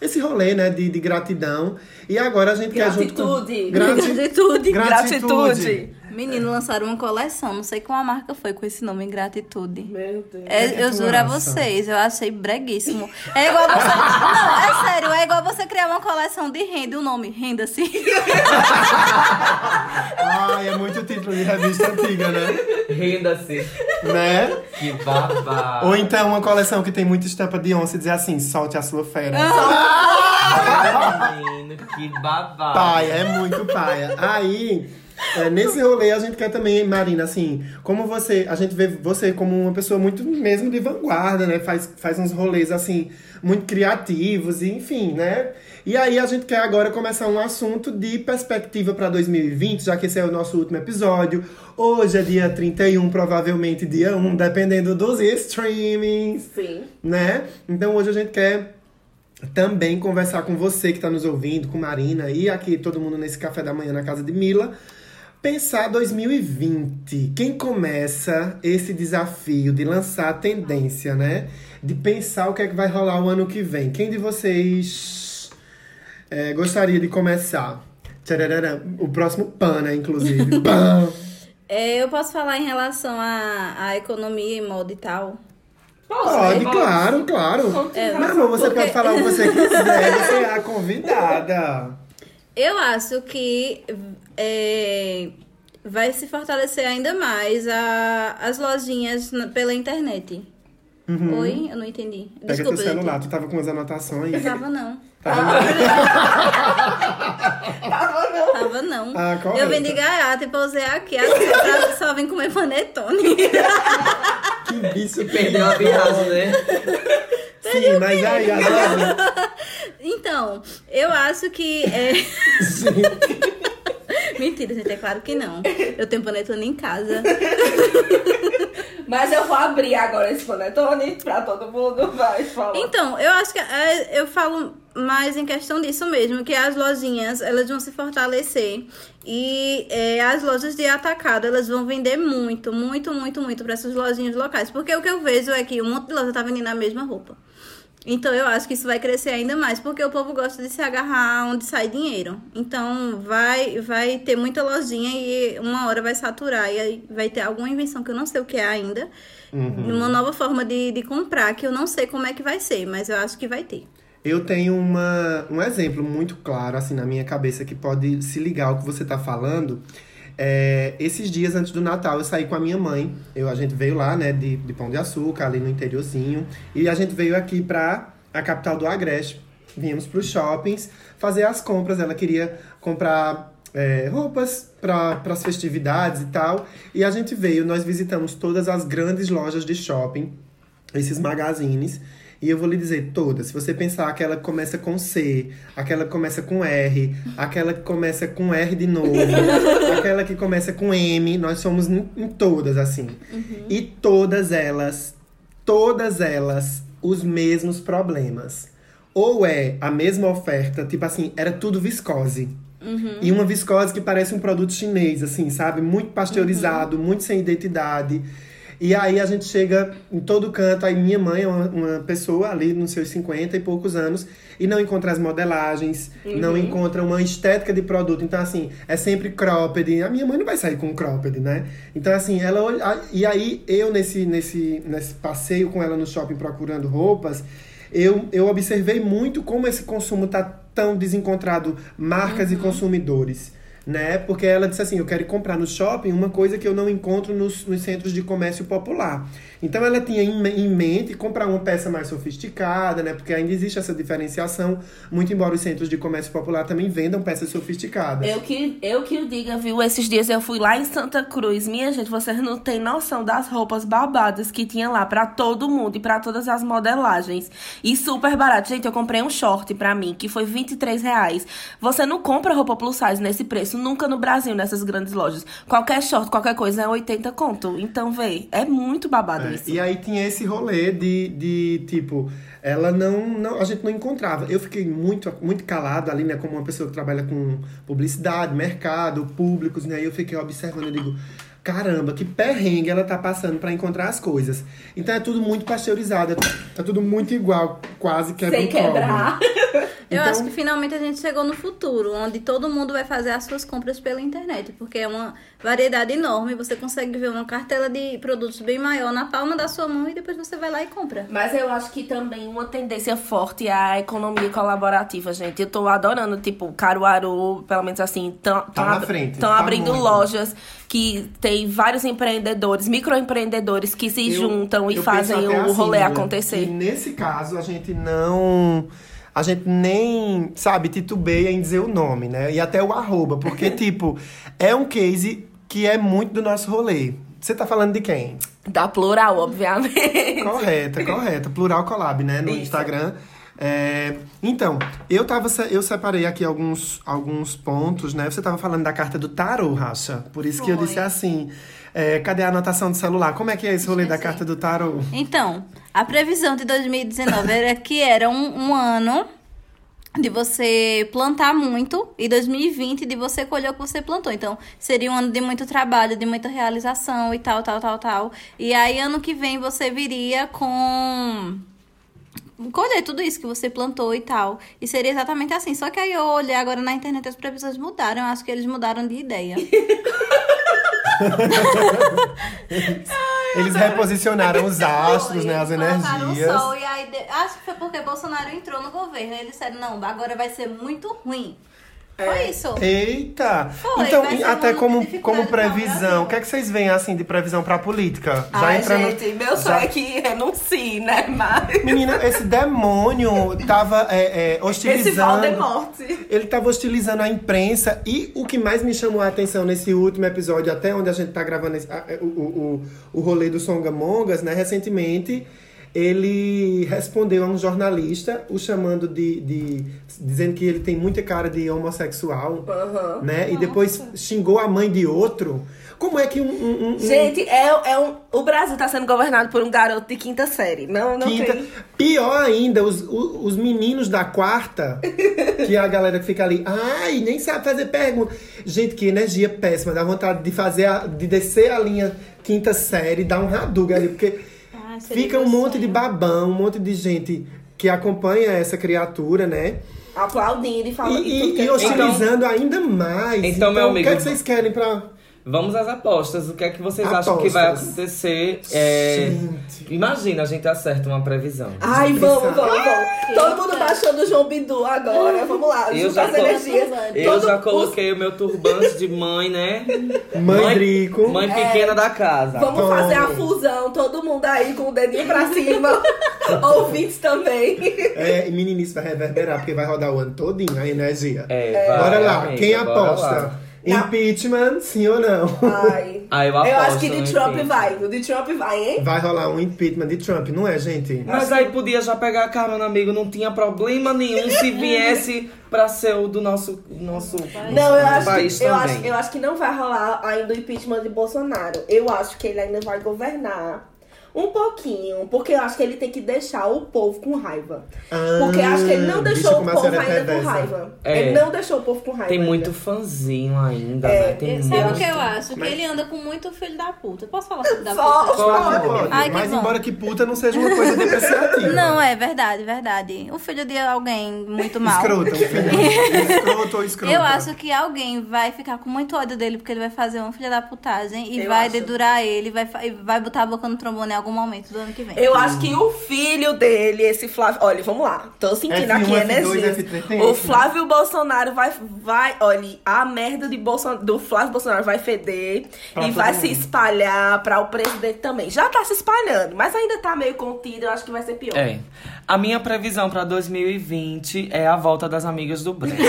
esse rolê, né, de, de gratidão. E agora a gente quer junto com... Gratitude. Grati- Gratitude. Gratitude. Menino, lançaram uma coleção, não sei qual a marca foi com esse nome, Gratitude. Meu Deus. É, eu juro a vocês, eu achei breguíssimo. É igual você. Não, é sério, é igual você criar uma coleção de renda, e o nome, renda-se. Ai, é muito título de revista antiga, né? Renda-se. né? Que babado. Ou então uma coleção que tem muita estampa de onça e dizer assim, solte a sua fera. Ai, menino, que babado. Paia, é muito paia. Aí, é, nesse rolê, a gente quer também, Marina, assim, como você. A gente vê você como uma pessoa muito mesmo de vanguarda, né? Faz, faz uns rolês, assim, muito criativos, e enfim, né? E aí a gente quer agora começar um assunto de perspectiva para 2020, já que esse é o nosso último episódio. Hoje é dia 31, provavelmente dia 1, dependendo dos streamings Sim. né? Então hoje a gente quer também conversar com você que está nos ouvindo, com Marina e aqui todo mundo nesse café da manhã na casa de Mila. Pensar 2020. Quem começa esse desafio de lançar a tendência, né? De pensar o que é que vai rolar o ano que vem. Quem de vocês é, gostaria de começar? Tchararara. O próximo PAN, né? Inclusive. PAN! É, eu posso falar em relação à, à economia e moda e tal. Pode, claro, claro. É, Meu amor, você porque- pode falar o que você quiser, você é a convidada. Eu acho que é, vai se fortalecer ainda mais a, as lojinhas na- pela internet. Oi? Eu não entendi. Pega Desculpa, teu celular, tu tava com umas anotações. Não tava não. Tava Tava não. Tava não. Ah, eu vendi gaiata e pousei aqui. Assim, pra- só vim comer panetone. que bicho Perdeu a birraça, né? Sim, mas aí, agora. Então, eu acho que. É... Mentira, gente, é claro que não. Eu tenho panetone em casa. Mas eu vou abrir agora esse panetone pra todo mundo. Vai, fala. Então, eu acho que é, eu falo mais em questão disso mesmo, que as lojinhas elas vão se fortalecer e é, as lojas de atacado elas vão vender muito, muito, muito, muito para essas lojinhas locais, porque o que eu vejo é que um monte de loja tá vendendo a mesma roupa. Então eu acho que isso vai crescer ainda mais, porque o povo gosta de se agarrar onde sai dinheiro. Então vai vai ter muita lojinha e uma hora vai saturar e aí vai ter alguma invenção que eu não sei o que é ainda. Uma nova forma de, de comprar, que eu não sei como é que vai ser, mas eu acho que vai ter. Eu tenho uma, um exemplo muito claro, assim, na minha cabeça, que pode se ligar ao que você tá falando. É, esses dias antes do Natal, eu saí com a minha mãe. Eu, a gente veio lá, né, de, de Pão de Açúcar, ali no interiorzinho. E a gente veio aqui pra a capital do Agreste. Viemos pros shoppings fazer as compras. Ela queria comprar é, roupas para as festividades e tal. E a gente veio, nós visitamos todas as grandes lojas de shopping, esses magazines. E eu vou lhe dizer todas. Se você pensar aquela que começa com C, aquela que começa com R, aquela que começa com R de novo, aquela que começa com M, nós somos em, em todas, assim. E todas elas, todas elas, os mesmos problemas. Ou é a mesma oferta, tipo assim, era tudo viscose. E uma viscose que parece um produto chinês, assim, sabe? Muito pasteurizado, muito sem identidade. E aí a gente chega em todo canto, aí minha mãe é uma, uma pessoa ali nos seus 50 e poucos anos e não encontra as modelagens, não encontra uma estética de produto. Então, assim, é sempre cropped. A minha mãe não vai sair com cropped, né? Então, assim, ela olha. E aí, eu nesse, nesse, nesse passeio com ela no shopping procurando roupas, eu, eu observei muito como esse consumo tá tão desencontrado, marcas e consumidores. Né? Porque ela disse assim: eu quero comprar no shopping uma coisa que eu não encontro nos, nos centros de comércio popular. Então ela tinha em, me- em mente comprar uma peça mais sofisticada, né? Porque ainda existe essa diferenciação, muito embora os centros de comércio popular também vendam peças sofisticadas. Eu que, eu que o diga, viu? Esses dias eu fui lá em Santa Cruz. Minha gente, vocês não têm noção das roupas babadas que tinha lá pra todo mundo e pra todas as modelagens. E super barato. Gente, eu comprei um short pra mim, que foi 23 reais. Você não compra roupa plus size nesse preço nunca no Brasil, nessas grandes lojas. Qualquer short, qualquer coisa é 80 conto. Então, vê, é muito babado isso. E aí tinha esse rolê de, de tipo, ela não, não. A gente não encontrava. Eu fiquei muito, muito calado ali, né? Como uma pessoa que trabalha com publicidade, mercado, públicos, né? E eu fiquei observando, eu digo. Caramba, que perrengue ela tá passando pra encontrar as coisas. Então é tudo muito pasteurizado, é tudo muito igual, quase que é Sem do quebrar. Eu Então- acho que finalmente a gente chegou no futuro, onde todo mundo vai fazer as suas compras pela internet, porque é uma variedade enorme. Você consegue ver uma cartela de produtos bem maior na palma da sua mão e depois você vai lá e compra. Mas eu acho que também uma tendência forte é a economia colaborativa, gente. Eu tô adorando, tipo, Caruaru, pelo menos assim, estão Tá na frente, Estão tá abrindo muito. lojas que tem vários empreendedores, microempreendedores que se Eu- juntam e fazem o assim, rolê né, acontecer. que nesse caso, a gente não. A gente nem, sabe, titubeia em dizer o nome, né? E até o arroba, porque, tipo, é um case que é muito do nosso rolê. Você tá falando de quem? Da plural, obviamente. Correta, correta. Plural Collab, né? No Isso. Instagram. É, então, eu tava eu separei aqui alguns, alguns pontos, né? Você tava falando da carta do tarot, Racha. Por isso que eu Foi. disse assim: é, cadê a anotação do celular? Como é que é esse rolê da carta do tarot? Então, a previsão de 2019 era que era um, um ano de você plantar muito e 2020 de você colher o que você plantou. Então, seria um ano de muito trabalho, de muita realização e tal, tal, tal, tal. E aí, ano que vem, você viria com colher tudo isso que você plantou e tal. E seria exatamente assim. Só que aí eu olhei agora na internet as previsões mudaram. Eu acho que eles mudaram de ideia. Eles reposicionaram os astros, né? As energias. o sol e aí acho que foi porque Bolsonaro entrou no governo. Eles disseram, não, agora vai ser muito ruim. Foi isso. Eita! Foi, então, até como, como previsão, o que é que vocês veem assim de previsão pra política? Ai, entrando- gente, meu sonho já- é que renuncie, né? Mas... Menina, esse demônio tava é, é, Esse hostilizando. Valdemort. Ele tava hostilizando a imprensa e o que mais me chamou a atenção nesse último episódio, até onde a gente tá gravando esse- a- o, o, o, o rolê do Songamongas, né? Recentemente, ele respondeu a um jornalista, o chamando de, de- dizendo que ele tem muita cara de homossexual, né? E depois xingou a mãe de outro. Como é que um, um- um- Gente, é, é um, o Brasil tá sendo governado por um garoto de quinta série. Não, não Quinta. tem. Pior ainda, os, o- os meninos da quarta, que é a galera que fica ali, ai, nem sabe fazer pergunta. Gente, que energia péssima, dá vontade de fazer, a- de descer a linha quinta série, dar um raduga ali, porque Seria fica um monte sonho. de babão, um monte de gente que acompanha essa criatura, né? Aplaudindo e falando E, e tudo e, e hostilizando ainda mais. Então, meu o que é amigo, que vocês querem pra. Vamos às apostas. O que é que vocês acham que vai Apostas. acontecer? É, Gente. Imagina, a gente acerta uma previsão. Ai, vamos, vamos, vamos. Todo mundo baixando o João Bidu agora. Vamos lá, Eu juntar já as colo- energias. Eu Todo já coloquei o meu turbante de mãe, né? Mãe Drico. Mãe pequena da casa. Vamos fazer a fusão, todo mundo aí com o dedinho pra cima. Ouvintes também. É, e meninice vai reverberar, porque vai rodar o ano todinho a energia. É, vai, Bora lá, amiga, quem bora aposta? lá. Impeachment, sim ou não? Ai. Ah, eu Eu acho que de Trump impeachment. vai. O de Trump vai, hein? Vai rolar um impeachment de Trump, não é, gente? Mas aí podia já pegar a carona, amigo. Não tinha problema nenhum se viesse pra ser o do nosso, nosso, Não, eu acho, país que, eu, também. acho, eu acho que não vai rolar ainda o impeachment de Bolsonaro. Eu acho que ele ainda vai governar. Um pouquinho, porque eu acho que ele tem que deixar o povo com raiva. Ah, Porque eu acho que ele não deixou o povo é ainda com raiva. É. Ele não deixou o povo com raiva. Tem ainda. muito fãzinho ainda, É, né? Tem Sabe o muito. que eu acho? Que Mas- ele anda com muito filho da puta. Posso falar filho da Só- puta? Pode, pode. Ai, que Mas bom. embora que puta não seja uma coisa depreciativa. Não, é verdade, verdade. O filho de alguém muito mal. Escrota, um filho. escroto ou escrota. Eu acho que alguém vai ficar com muito ódio dele porque ele vai fazer uma filha da putagem e Eu vai acho. dedurar ele vai, vai botar a boca no trombone algum momento do ano que vem. Eu acho que o filho dele, esse Flávio. Olha, vamos lá. Tô sentindo F1, aqui F2, energia. F3 tem O né? Flávio Bolsonaro vai. vai olha, a merda de Bolson, do Flávio Bolsonaro vai feder Pra e vai mundo. se espalhar pra o presidente também. Já tá se espalhando, mas ainda tá meio contido. Eu acho que vai ser pior. É. A minha previsão pra 2020 é a volta das amigas do Breno.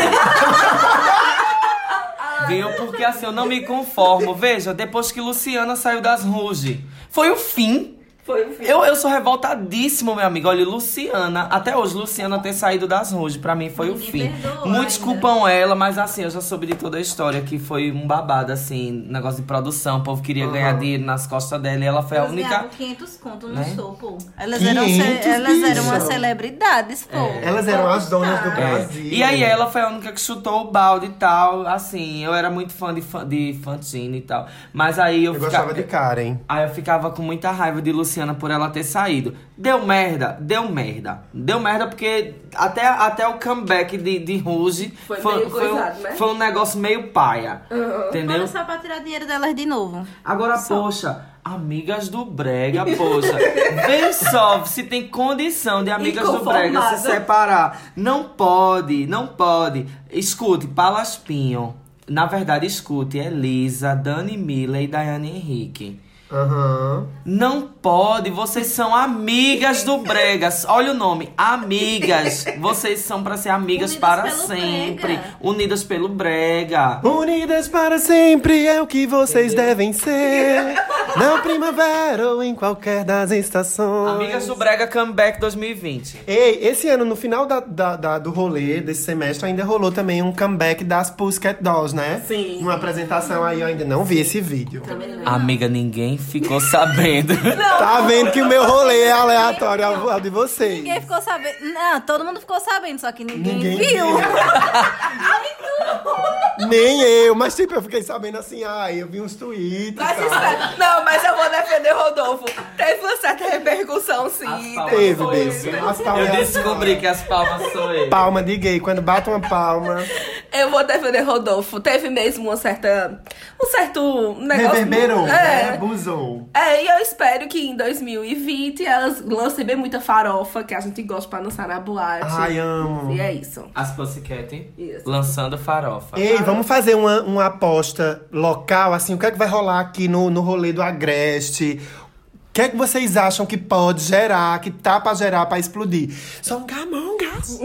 Viu? Porque assim, eu não me conformo. Veja, depois que Luciana saiu das Ruge, foi o fim. Foi o filho. Eu, eu sou revoltadíssimo, meu amigo. Olha, Luciana, até hoje, Luciana ter saído das Ruge, pra mim foi o Ninguém fim. perdoa Muitos ainda. culpam ela, mas assim, eu já soube de toda a história que foi um babado, assim, negócio de produção. O povo queria ganhar dinheiro nas costas dela e ela foi a Elas única. ganhavam 500 conto no Né? show, pô. Elas eram, 500, ce- elas eram umas bicho. celebridades, pô. Elas eram as donas do É. Brasil. E aí ela foi a única que chutou o balde e tal. Assim, eu era muito fã de, fã, de Fantine e tal. Mas aí eu, Eu ficava. gostava de Karen. Aí eu ficava com muita raiva de Luciana por ela ter saído. Deu merda, deu merda. Deu merda porque até, até o comeback de, de Ruge Foi foi, meio foi, coisado, um, né? foi um negócio meio paia. Entendeu? Foram só pra tirar dinheiro delas de novo. Agora, poxa, amigas do Brega, poxa. Vê só se tem condição de amigas do Brega se separar. Não pode, não pode. Escute, Palaspinho. Na verdade, escute, Elisa, Dani Miller e Daiane Henrique. Aham. Não pode, vocês são amigas do Bregas. Olha o nome, amigas. Vocês são pra ser amigas Unidas para sempre. Brega. Unidas pelo Brega. Unidas para sempre é o que vocês devem ser. Na primavera ou em qualquer das estações. Amigas do Brega Comeback 2020. Ei, esse ano, no final da, da- da- do rolê, desse semestre, ainda rolou também um comeback das Pussycat Dolls, né? Sim. Uma apresentação aí, eu ainda não vi esse vídeo. Amiga, ninguém ficou sabendo. Tá vendo que o meu rolê é aleatório ao, de vocês. Ninguém ficou sabendo. Não, todo mundo ficou sabendo, só que ninguém, Ninguém viu. viu. Nem eu, mas tipo, eu fiquei sabendo assim, ai, eu vi uns tweets. Mas tal. espera. Não, mas eu vou defender Rodolfo. Teve uma certa repercussão, sim. palmas Teve, teve. eu. As palmas Eu é descobri que as palmas sou eu. Palma de gay, quando bate uma palma. Eu vou defender Rodolfo. Teve mesmo uma certa. Um certo negócio. Reverberou, né? É. Abusou. É, e eu espero que em 2020 elas lancem bem muita farofa, que a gente gosta pra dançar na boate. Ai, amo. E é isso. As Pussycat Isso. lançando farofa. Ei, vamos fazer uma, uma aposta local, assim, o que é que vai rolar aqui no, no rolê do Agreste? O que é que vocês acham que pode gerar, que tá pra gerar, pra explodir? Songamongas!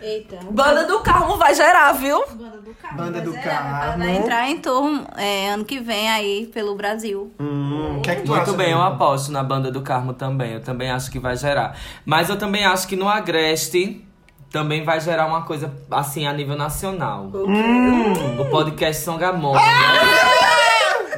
Eita. Banda do Carmo vai gerar, viu? Banda do Carmo. Banda do Carmo. Vai entrar em turno é, ano que vem aí pelo Brasil. Hum, o que é que tu Muito acha, bem, eu Duda? aposto na banda do Carmo também. Eu também acho que vai gerar. Mas eu também acho que no Agreste também vai gerar uma coisa assim a nível nacional. Hum. O podcast São Gamon.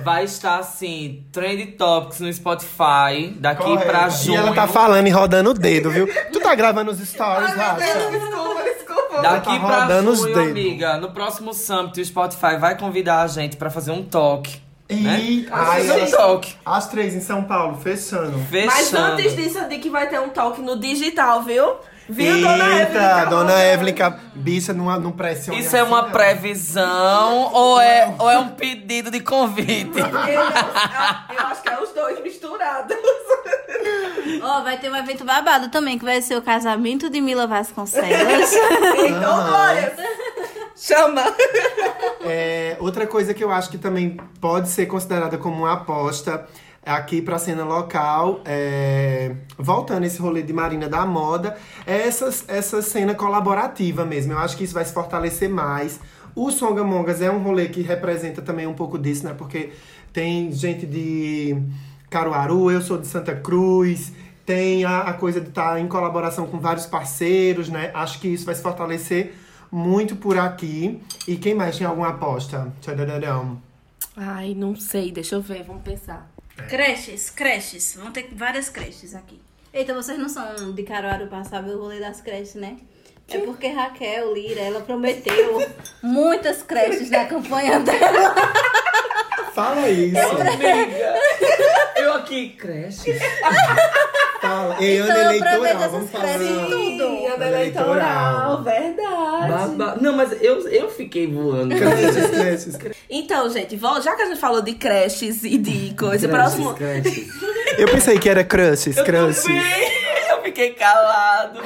Vai estar assim, Trend Topics no Spotify daqui Correto. pra E junho. ela tá falando e rodando o dedo, viu? Tu tá gravando os stories, Racha? Desculpa, desculpa. Daqui Tá pra rodando os junho, dedos. amiga, no próximo Summit, o Spotify vai convidar a gente pra fazer um talk. E Né? ai, Fazer um as, talk. as três em São Paulo, fechando. Fechando. Mas antes disso, eu digo que vai ter um talk no digital, viu? Viu, dona Evelyn? Eita, dona Evelyn, Ca- bicha, não, não pressiona Isso é assim, uma não. previsão ou é, ou é um pedido de convite? Eu, eu acho que é os dois misturados. Ó, vai ter um evento babado também, que vai ser o casamento de Mila Vasconcelos. Então, Glória. Chama. É, outra coisa que eu acho que também pode ser considerada como uma aposta aqui pra cena local, é, voltando esse rolê de Marina da Moda, é essa, essa cena colaborativa mesmo. Eu acho que isso vai se fortalecer mais. O Songamongas é um rolê que representa também um pouco disso, né? Porque tem gente de Caruaru, eu sou de Santa Cruz, tem a, a coisa de estar em colaboração com vários parceiros, né? Acho que isso vai se fortalecer muito por aqui. E quem mais tem alguma aposta? Tchadadadão. Ai, não sei, deixa eu ver, vamos pensar. Creches, creches. Vão ter várias creches aqui. Eita, vocês não são de Caruaru saber o rolê das creches, né? É porque Raquel Lira, ela prometeu muitas creches na campanha dela. Fala isso. Amiga, eu aqui, creche. Fala. Ei, ano Então eu prometo eleitoral, essas vamos falar. em tudo. Ano eleitoral, verdade. Baba- Não, mas eu, eu fiquei voando. Creches, creches. Então, gente, já que a gente falou de creches e de coisa, Creches, próximo. creches. Eu pensei que era crushes, crushes. Eu fiquei calado.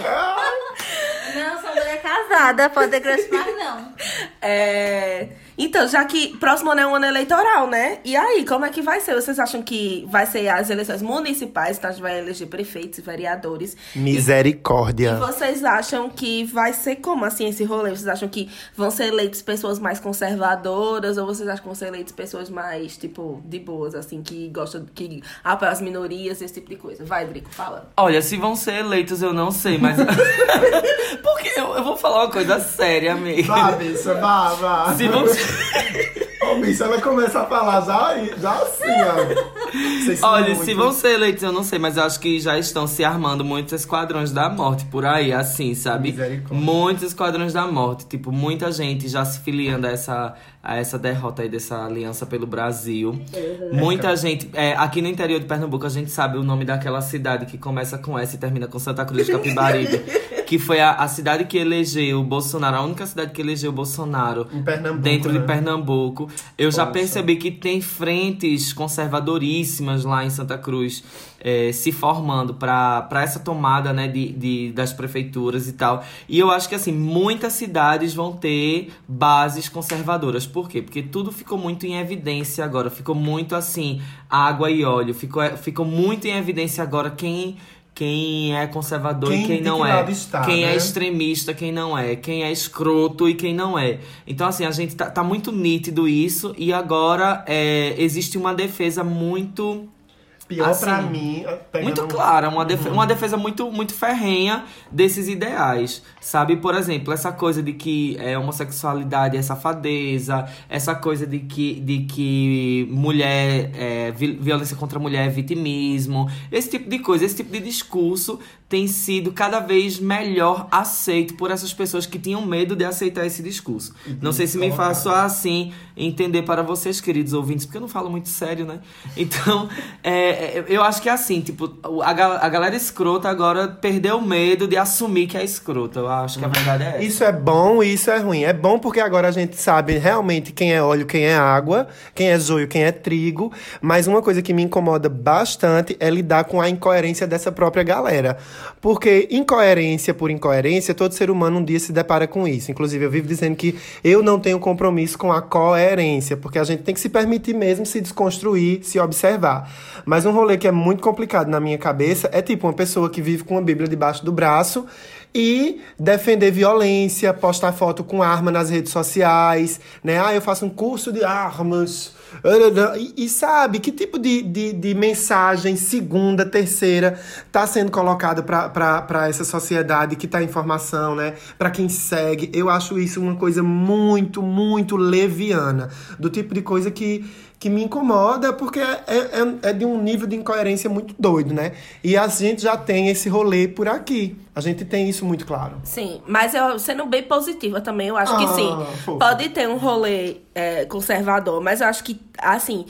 Não, sou mulher casada, pode ter crush mais não. É, Então, já que próximo ano é um ano eleitoral, né? E aí, como é que vai ser? Vocês acham que vai ser as eleições municipais, então a gente vai eleger prefeitos e vereadores? Misericórdia. E vocês acham que vai ser como assim esse rolê? Vocês acham que vão ser eleitos pessoas mais conservadoras ou vocês acham que vão ser eleitos pessoas mais, tipo, de boas, assim, que gostam, que apoiam as minorias, esse tipo de coisa? Vai, Drico, fala. Olha, se vão ser eleitos, eu não sei, mas. Porque eu, eu vou falar uma coisa séria, amiga. Vá, bicha, vá, vá. Se vão ser. Ô, bicha, ela começa a falar já, já assim, ó. Olha, se vão ser eleitos, eu não sei, mas eu acho que já estão se armando muitos esquadrões da morte por aí, assim, sabe? Muitos esquadrões da morte. Tipo, muita gente já se filiando a essa, a essa derrota aí dessa aliança pelo Brasil. Muita gente. é, aqui no interior de Pernambuco, a gente sabe o nome daquela cidade que começa com S e termina com Santa Cruz de Capibaribe. que foi a, a cidade que elegeu o Bolsonaro, a única cidade que elegeu o Bolsonaro dentro de né? Pernambuco. Eu já Poxa. percebi que tem frentes conservadoríssimas lá em Santa Cruz eh, se formando para essa tomada né, de, de- das prefeituras e tal. E eu acho que assim, muitas cidades vão ter bases conservadoras. Por quê? Porque tudo ficou muito em evidência agora. Ficou muito assim, água e óleo. Ficou, ficou muito em evidência agora quem. Quem é conservador Quem- e quem não que é. está, quem é né? extremista, quem não é, quem é escroto e quem não é. Então, assim, a gente tá, tá muito nítido isso e agora é, existe uma defesa muito. Pior assim, pra mim. Muito clara, uma, defe- uma defesa muito, muito ferrenha desses ideais, sabe? Por exemplo, essa coisa de que é, homossexualidade é safadeza, essa coisa de que, de que mulher, é, vi- violência contra a mulher é vitimismo, esse tipo de coisa, esse tipo de discurso tem sido cada vez melhor aceito por essas pessoas que tinham medo de aceitar esse discurso. Não sei se me faço assim entender para vocês, queridos ouvintes, porque eu não falo muito sério, né? Então, é, é, eu acho que é assim, tipo, a, a galera escrota agora perdeu o medo de assumir que é escrota. Eu acho que a verdade é essa. Isso é bom e isso é ruim. É bom porque agora a gente sabe realmente quem é óleo, quem é água, quem é joio, quem é trigo. Mas uma coisa que me incomoda bastante é lidar com a incoerência dessa própria galera. Porque incoerência por incoerência, todo ser humano um dia se depara com isso. Inclusive, eu vivo dizendo que eu não tenho compromisso com a coerência, porque a gente tem que se permitir mesmo se desconstruir, se observar. Mas um rolê que é muito complicado na minha cabeça é tipo uma pessoa que vive com uma Bíblia debaixo do braço e defender violência, postar foto com arma nas redes sociais, né? Ah, eu faço um curso de armas. E, e sabe, que tipo de, de, de mensagem segunda, terceira tá sendo colocada para essa sociedade que tá em formação, né? Para quem segue. Eu acho isso uma coisa muito, muito leviana. Do tipo de coisa que, que me incomoda, porque é, é, é de um nível de incoerência muito doido, né? E a gente já tem esse rolê por aqui. A gente tem isso muito claro. Sim, mas eu, sendo bem positiva também, eu acho que Ah, sim. fofa. Pode ter um rolê é, conservador, mas eu acho que, assim,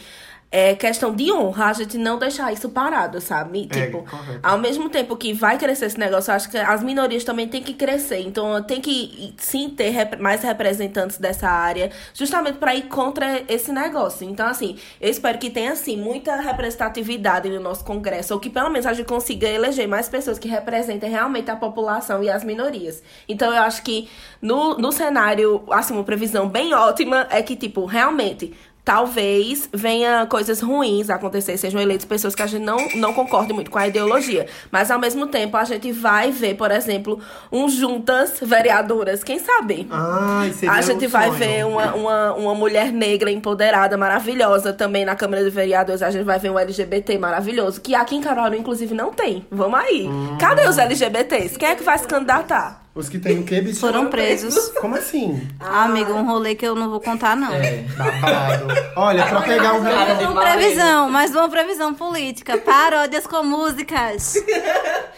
é questão de honra a gente não deixar isso parado, sabe? É, Tipo, correto. ao mesmo tempo que vai crescer esse negócio, eu acho que as minorias também têm que crescer. Então, tem que sim ter rep- mais representantes dessa área, justamente para ir contra esse negócio. Então, assim, eu espero que tenha, assim, muita representatividade no nosso Congresso, ou que pelo menos a gente consiga eleger mais pessoas que representem realmente a população e as minorias. Então, eu acho que no, no cenário, assim, uma previsão bem ótima é que, tipo, realmente talvez venha coisas ruins acontecer, sejam eleitas pessoas que a gente não, não concorde muito com a ideologia. Mas ao mesmo tempo a gente vai ver, por exemplo, um juntas vereadoras, quem sabe? Ai, seria a gente um vai sonho. ver uma, uma, uma mulher negra empoderada, maravilhosa também na Câmara de Vereadores. A gente vai ver um LGBT maravilhoso, que aqui em Caruaru, inclusive, não tem. Vamos aí. Hum. Cadê os LGBTs? Quem é que vai se candidatar? Os que tem o quê, bicho? Foram presos. Como assim? Ah, amigo, um rolê que eu não vou contar, não. É. Babado. Olha, pra pegar um de Uma previsão, mais uma previsão política. Paródias com músicas.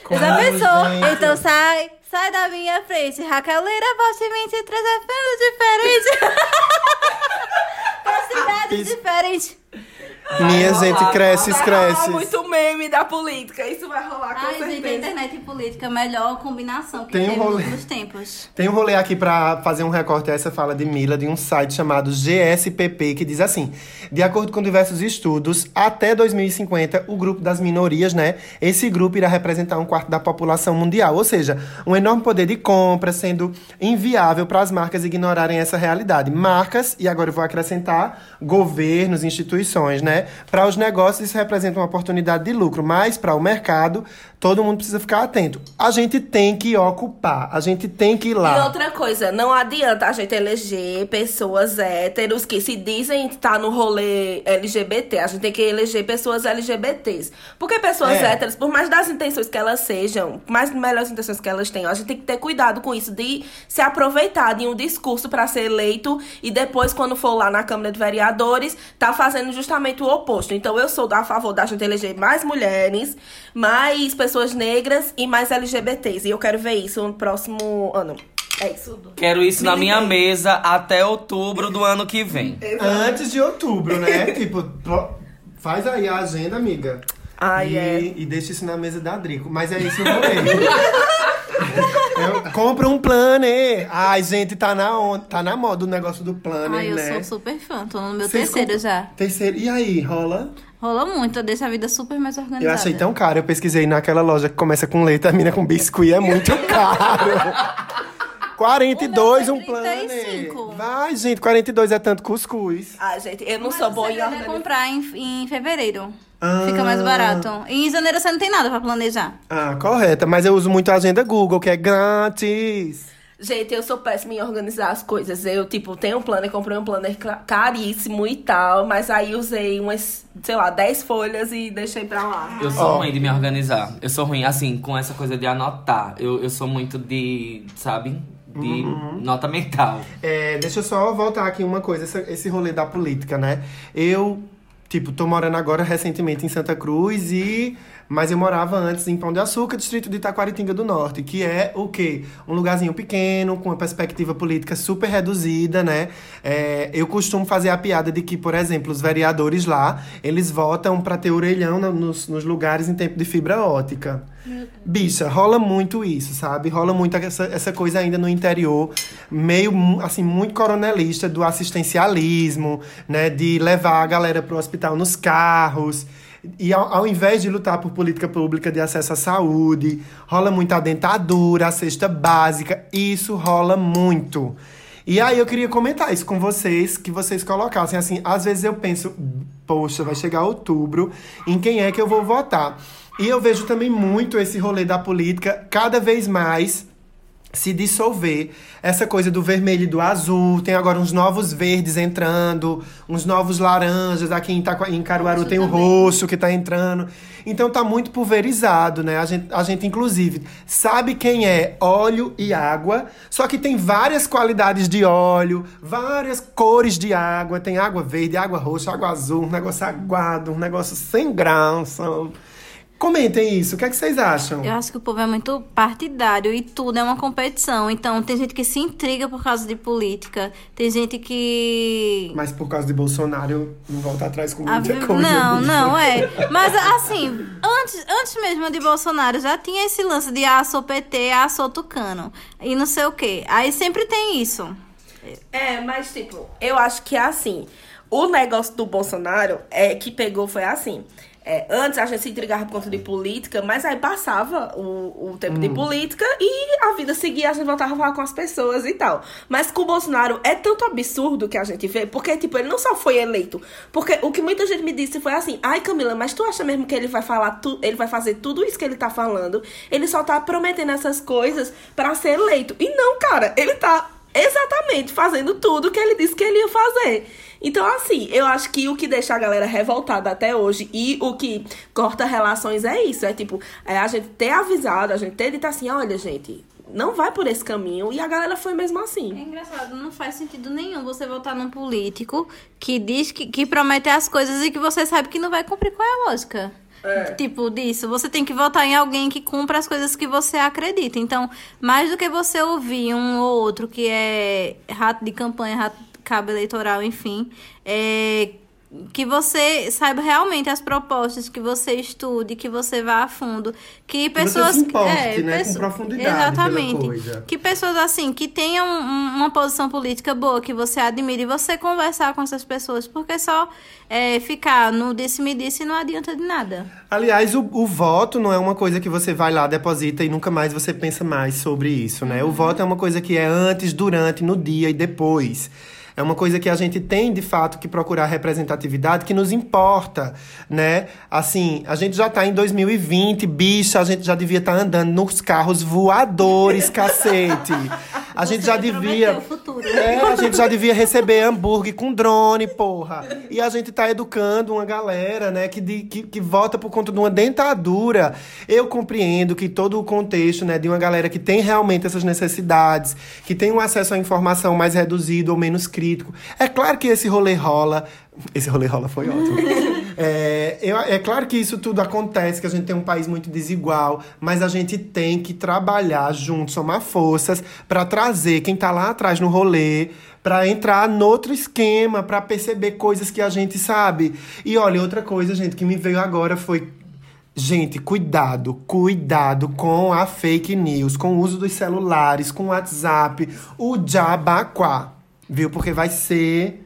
Como, Já pensou? gente? Então sai, sai da minha frente. Raquel Leira, volte 23 é pelo diferente. Com cidades diferentes. Minha gente, cresce, Vai cresce. rolar muito meme da política. Isso vai rolar com Ai, gente, a certeza. internet e política, melhor combinação que Tem um rolê. nos tempos. Tem um rolê aqui pra fazer um recorte dessa fala de Mila de um site chamado GSPP que diz assim: de acordo com diversos estudos, até 2050 o grupo das minorias, né? Esse grupo irá representar um quarto da população mundial, ou seja, um enorme poder de compra, sendo inviável para as marcas ignorarem essa realidade. Marcas e agora eu vou acrescentar governos, instituições, né? Para os negócios isso representa uma oportunidade de lucro, mas para o mercado todo mundo precisa ficar atento. A gente tem que ocupar, a gente tem que ir E lá. outra coisa, não adianta a gente eleger pessoas héteros que se dizem estar no rolê LGBT. A gente tem que eleger pessoas LGBTs. Porque pessoas É. héteros, por mais das intenções que elas sejam, por mais melhores intenções que elas tenham, a gente tem que ter cuidado com isso, de se aproveitar de um discurso para ser eleito e depois, quando for lá na Câmara de Vereadores, tá fazendo justamente o oposto. Então, eu sou a favor da gente eleger mais mulheres, mais pessoas negras e mais LGBTs. E eu quero ver isso no próximo ano. É isso. Quero isso na minha mesa até outubro do ano que vem. Antes de outubro, né? tipo, faz aí a agenda, amiga. Ai, e, é. e deixa isso na mesa da Drico. Mas é isso, eu vou Eu- Compra um planner. Ai, gente, tá na, on... tá na moda o negócio do planner, Ai, eu né? sou super fã, tô no meu Vocês terceiro comp- já. Terceiro. E aí, rola? Rolou muito, eu deixo a vida super mais organizada. Eu achei tão caro. Eu pesquisei naquela loja que começa com leite e termina com biscuit. É muito caro. 42 O um planner. 35. Vai, gente, 42 é tanto cuscuz. Ai, gente, eu não Mas sou boa em deve organização. comprar em, em fevereiro. Ah. Fica mais barato. E em janeiro você não tem nada pra planejar. Ah, correta. Mas eu uso muito a agenda Google, que é grátis. Gente, eu sou péssima em organizar as coisas. Eu, tipo, tenho um planner, comprei um planner caríssimo e tal, mas aí usei umas, sei lá, 10 folhas e deixei pra lá. Eu sou Ó. ruim de me organizar. Eu sou ruim, assim, com essa coisa de anotar. Eu, eu sou muito de, sabe? De nota mental. É, deixa eu só voltar aqui uma coisa, essa- esse rolê da política, né? Eu, tipo, tô morando agora recentemente em Santa Cruz e. Mas eu morava antes em Pão de Açúcar, distrito de Itaquaritinga do Norte, que é o quê? Um lugarzinho pequeno, com uma perspectiva política super reduzida, né? É, eu costumo fazer a piada de que, por exemplo, os vereadores lá, eles votam pra ter orelhão nos, nos lugares em tempo de fibra ótica. Bicha, rola muito isso, sabe? Rola muito essa, essa coisa ainda no interior, meio, assim, muito coronelista do assistencialismo, né? De levar a galera pro hospital nos carros. E ao, ao invés de lutar por política pública de acesso à saúde, rola muito a dentadura, a cesta básica. Isso rola muito. E aí eu queria comentar isso com vocês, que vocês colocassem assim, às vezes eu penso, poxa, vai chegar outubro, em quem é que eu vou votar? E eu vejo também muito esse rolê da política cada vez mais se dissolver. Essa coisa do vermelho e do azul, tem agora uns novos verdes entrando, uns novos laranjas, aqui em, Itaco- em Caruaru tem o também. roxo que tá entrando. Então tá muito pulverizado, né? A gente, a gente, inclusive, sabe quem é óleo e água, só que tem várias qualidades de óleo, várias cores de água. Tem água verde, água roxa, água azul, um negócio aguado, um negócio sem graça. Comentem isso, o que, é que vocês acham? Eu acho que o povo é muito partidário e tudo é uma competição. Então, tem gente que se intriga por causa de política. Tem gente que. Mas por causa de Bolsonaro, não volto atrás com A muita vi- coisa. Não, bicho. não, é. Mas assim, antes, antes mesmo de Bolsonaro, já tinha esse lance de ah, sou PT, ah, sou tucano. E não sei o quê. Aí sempre tem isso. É, mas tipo, eu acho que é assim. O negócio do Bolsonaro é que pegou foi assim. É, antes a gente se intrigava por conta de política, mas aí passava o, o tempo de política e a vida seguia, a gente voltava a falar com as pessoas e tal. Mas com o Bolsonaro é tanto absurdo que a gente vê, porque, tipo, ele não só foi eleito. Porque o que muita gente me disse foi assim: ai, Camila, mas tu acha mesmo que ele vai falar, tu, ele vai fazer tudo isso que ele tá falando? Ele só tá prometendo essas coisas pra ser eleito. E não, cara, ele tá exatamente fazendo tudo que ele disse que ele ia fazer. Então, assim, eu acho que o que deixa a galera revoltada até hoje e o que corta relações é isso. É tipo, é a gente ter avisado, a gente ter dito assim, olha, gente, não vai por esse caminho. E a galera foi mesmo É assim. engraçado, não faz sentido nenhum você votar num político que diz que, que promete as coisas e que você sabe que não vai cumprir. Qual é a lógica? Tipo, disso. Você tem que votar em alguém que cumpra as coisas que você acredita. Então, mais do que você ouvir um ou outro que é rato de campanha, rato cabo eleitoral, enfim, é que você saiba realmente as propostas, que você estude, que você vá a fundo, que você pessoas se importe, é, né, com pesso- profundidade exatamente, que pessoas assim que tenham um- uma posição política boa, que você admire, e você conversar com essas pessoas, porque só é, ficar no disse-me-disse não adianta de nada. Aliás, o, o voto não é uma coisa que você vai lá, deposita e nunca mais você pensa mais sobre isso, né? O voto é uma coisa que é antes, durante, no dia e depois. É uma coisa que a gente tem, de fato, que procurar representatividade que nos importa, né? Assim, a gente já tá em 2020, bicha, a gente já devia estar andando nos carros voadores, cacete. A gente Você já devia. É, a gente já devia receber hambúrguer com drone, porra. E a gente tá educando uma galera, né, que, de- que, que vota por conta de uma dentadura. Eu compreendo que todo o contexto, né, de uma galera que tem realmente essas necessidades, que tem um acesso à informação mais reduzido ou menos crítico. É claro que esse rolê rola. Esse rolê rola foi ótimo. É, eu- é claro que isso tudo acontece, que a gente tem um país muito desigual, mas a gente tem que trabalhar junto, somar forças para trazer quem tá lá atrás no rolê, para entrar no outro esquema, para perceber coisas que a gente sabe. E olha, outra coisa, gente, que me veio agora foi Gente, cuidado, cuidado com a fake news, com o uso dos celulares, com o WhatsApp, o jabaquá, viu? Porque vai ser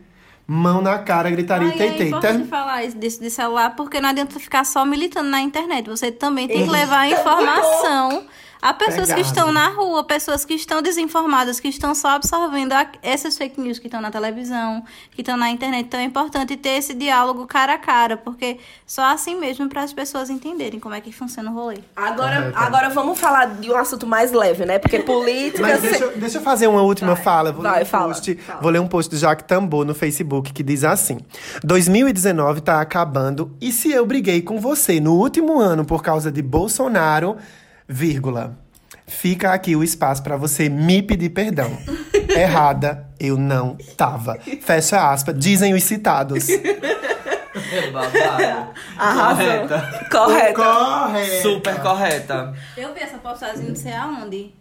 mão na cara, gritaria Ai, e é teitei. importante falar isso de celular, porque não adianta ficar só militando na internet. Você também tem que levar a informação a pessoas que Pegado. estão na rua, pessoas que estão desinformadas, que estão só absorvendo a- essas fake news que estão na televisão, que estão na internet. Então é importante ter esse diálogo cara a cara, porque só assim mesmo para as pessoas entenderem como é que funciona o rolê. Agora, agora vamos falar de um assunto mais leve, né? Porque política. Mas deixa, eu- deixa eu fazer uma última Vai, fala. Vou, vai, ler um fala, post, fala. vou ler um post do Jacques Tambor no Facebook que diz assim: 2019 tá acabando e se eu briguei com você no último ano por causa de Bolsonaro, vírgula. Fica aqui o espaço pra você me pedir perdão. Errada, eu não tava. Fecha aspas, dizem os citados. Babado. Correta. Correto. Correto. Super correta. Eu vi essa postagem não sei aonde.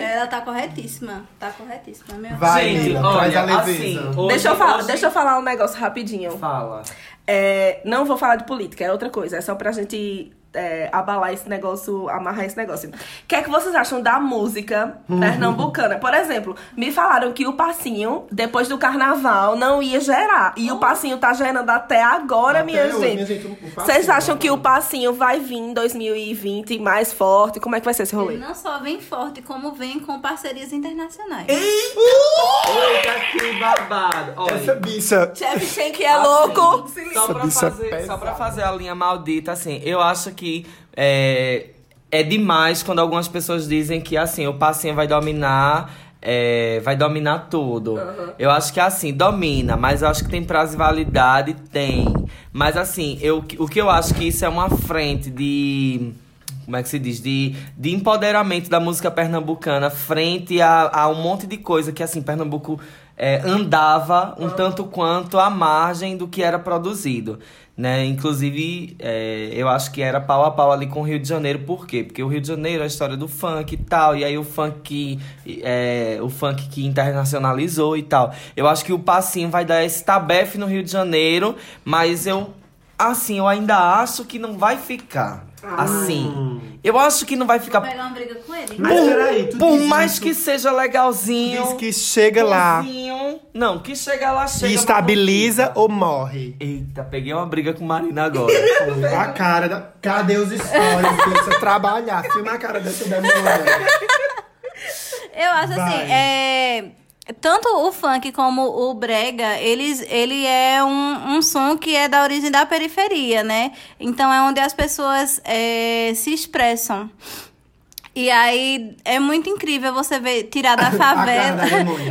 Ela tá corretíssima. Tá corretíssima, meu. Vai, Gente, Mila, traz olha, a leveza. assim, hoje- deixa, eu falar, hoje- deixa eu falar um negócio rapidinho. Fala. É, não vou falar de política, é outra coisa. É só pra gente é, abalar esse negócio, amarrar esse negócio. O que é que vocês acham da música pernambucana? Por exemplo, me falaram que o passinho, depois do carnaval, não ia gerar. E o passinho tá gerando até agora, Até minha, hoje, gente. minha gente, Vocês acham tá que o passinho vai vir em 2020 mais forte? Como é que vai ser esse rolê? Ele não só vem forte, como vem com parcerias internacionais. Eita, que babado. Olha, Essa bicha. Chefe Chen que é louco. Só pra, fazer, só pra fazer a linha maldita, assim, eu acho que é, é demais quando algumas pessoas dizem que, assim, o passinho vai dominar, é, vai dominar tudo. Eu acho que, assim, domina, mas eu acho que tem prazo e validade, tem. Mas, assim, eu, o que eu acho que isso é uma frente de como é que se diz? De, de empoderamento da música pernambucana frente a, a um monte de coisa que, assim, Pernambuco é, andava um tanto quanto à margem do que era produzido. Né? Inclusive, é, eu acho que era pau a pau ali com o Rio de Janeiro. Por quê? Porque o Rio de Janeiro é a história do funk e tal. E aí o funk que, é, o funk que internacionalizou e tal. Eu acho que o passinho vai dar esse tabefe no Rio de Janeiro. Mas eu, assim, eu ainda acho que não vai ficar. Assim. Eu acho que não vai Vou ficar. pegar uma briga com ele. Mas peraí, tu Por diz mais isso- que seja legalzinho. Diz que chega lá bonzinho. Não, que chega lá, chega. e estabiliza ou morre. Eita, peguei uma briga com Marina agora. A cara da. Cadê os stories? Precisa trabalhar. Filma a cara dessa demora. Eu acho assim, Vai. é. Tanto o funk como o brega, eles, ele é um, um som que é da origem da periferia, né? Então é onde as pessoas é, se expressam. E aí é muito incrível você ver tirar da A cara favela.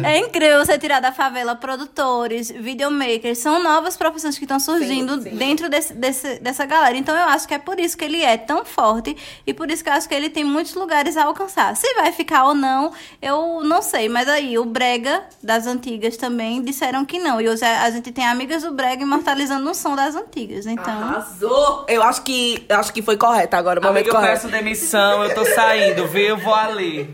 da é incrível você tirar da favela produtores, videomakers. São novas profissões que estão surgindo sim. dentro desse, desse- dessa galera. Então eu acho que é por isso que ele é tão forte e por isso que eu acho que ele tem muitos lugares a alcançar. Se vai ficar ou não, eu não sei. Mas aí, o Brega das antigas também disseram que não. E hoje a, gente tem amigas do Brega imortalizando o som das antigas. Então. Arrasou! Eu acho que, eu acho que foi correto agora, o momento Amiga, eu correto. peço demissão, eu tô saindo, Eu vou ali.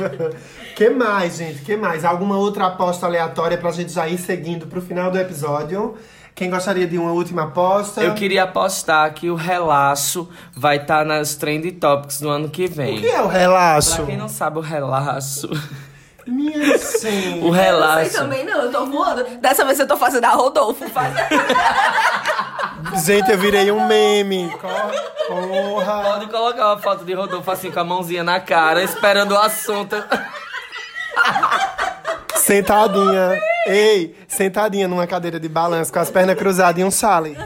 que mais, gente? Que mais? Alguma outra aposta aleatória pra gente já ir seguindo pro final do episódio? Quem gostaria de uma última aposta? Eu queria apostar que o relaxo vai estar nas Trend Topics do ano que vem. O que é o relaxo? Pra quem não sabe, o relaxo. Minha senhora. O Eu não sei relaxo. também não, eu tô voando. Dessa vez eu tô fazendo a Rodolfo. Faz... Gente, eu virei um meme. Porra. Pode colocar uma foto de Rodolfo assim com a mãozinha na cara, esperando o assunto. Sentadinha. Ei, sentadinha numa cadeira de balanço com as pernas cruzadas e um chale.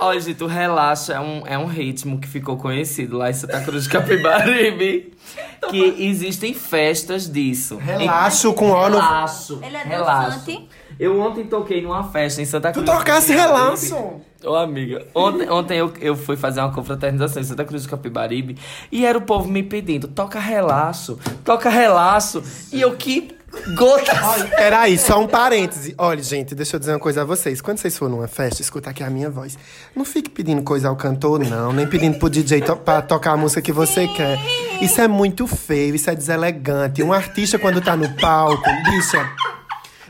Olha, gente, o relaxo é um, é um ritmo que ficou conhecido lá em Santa Cruz de Capibaribe. que existem festas disso. Relaxo com ó no... Relaxo. Ele é relaxo. dançante. Eu ontem toquei numa festa em Santa Tu Cruz. de tocasse Capibaribe. relaxo. Ô, amiga, ontem, ontem eu, eu fui fazer uma confraternização em Santa Cruz do Capibaribe e era o povo me pedindo, toca relaxo, toca relaxo. E eu, que gotas. Peraí, só um parêntese. Olha, gente, deixa eu dizer uma coisa a vocês. Quando vocês forem numa festa, escuta aqui a minha voz. Não fique pedindo coisa ao cantor, não. Nem pedindo pro DJ to pra tocar a música que você quer. Isso é muito feio, isso é deselegante. Um artista, quando tá no palco, bicha.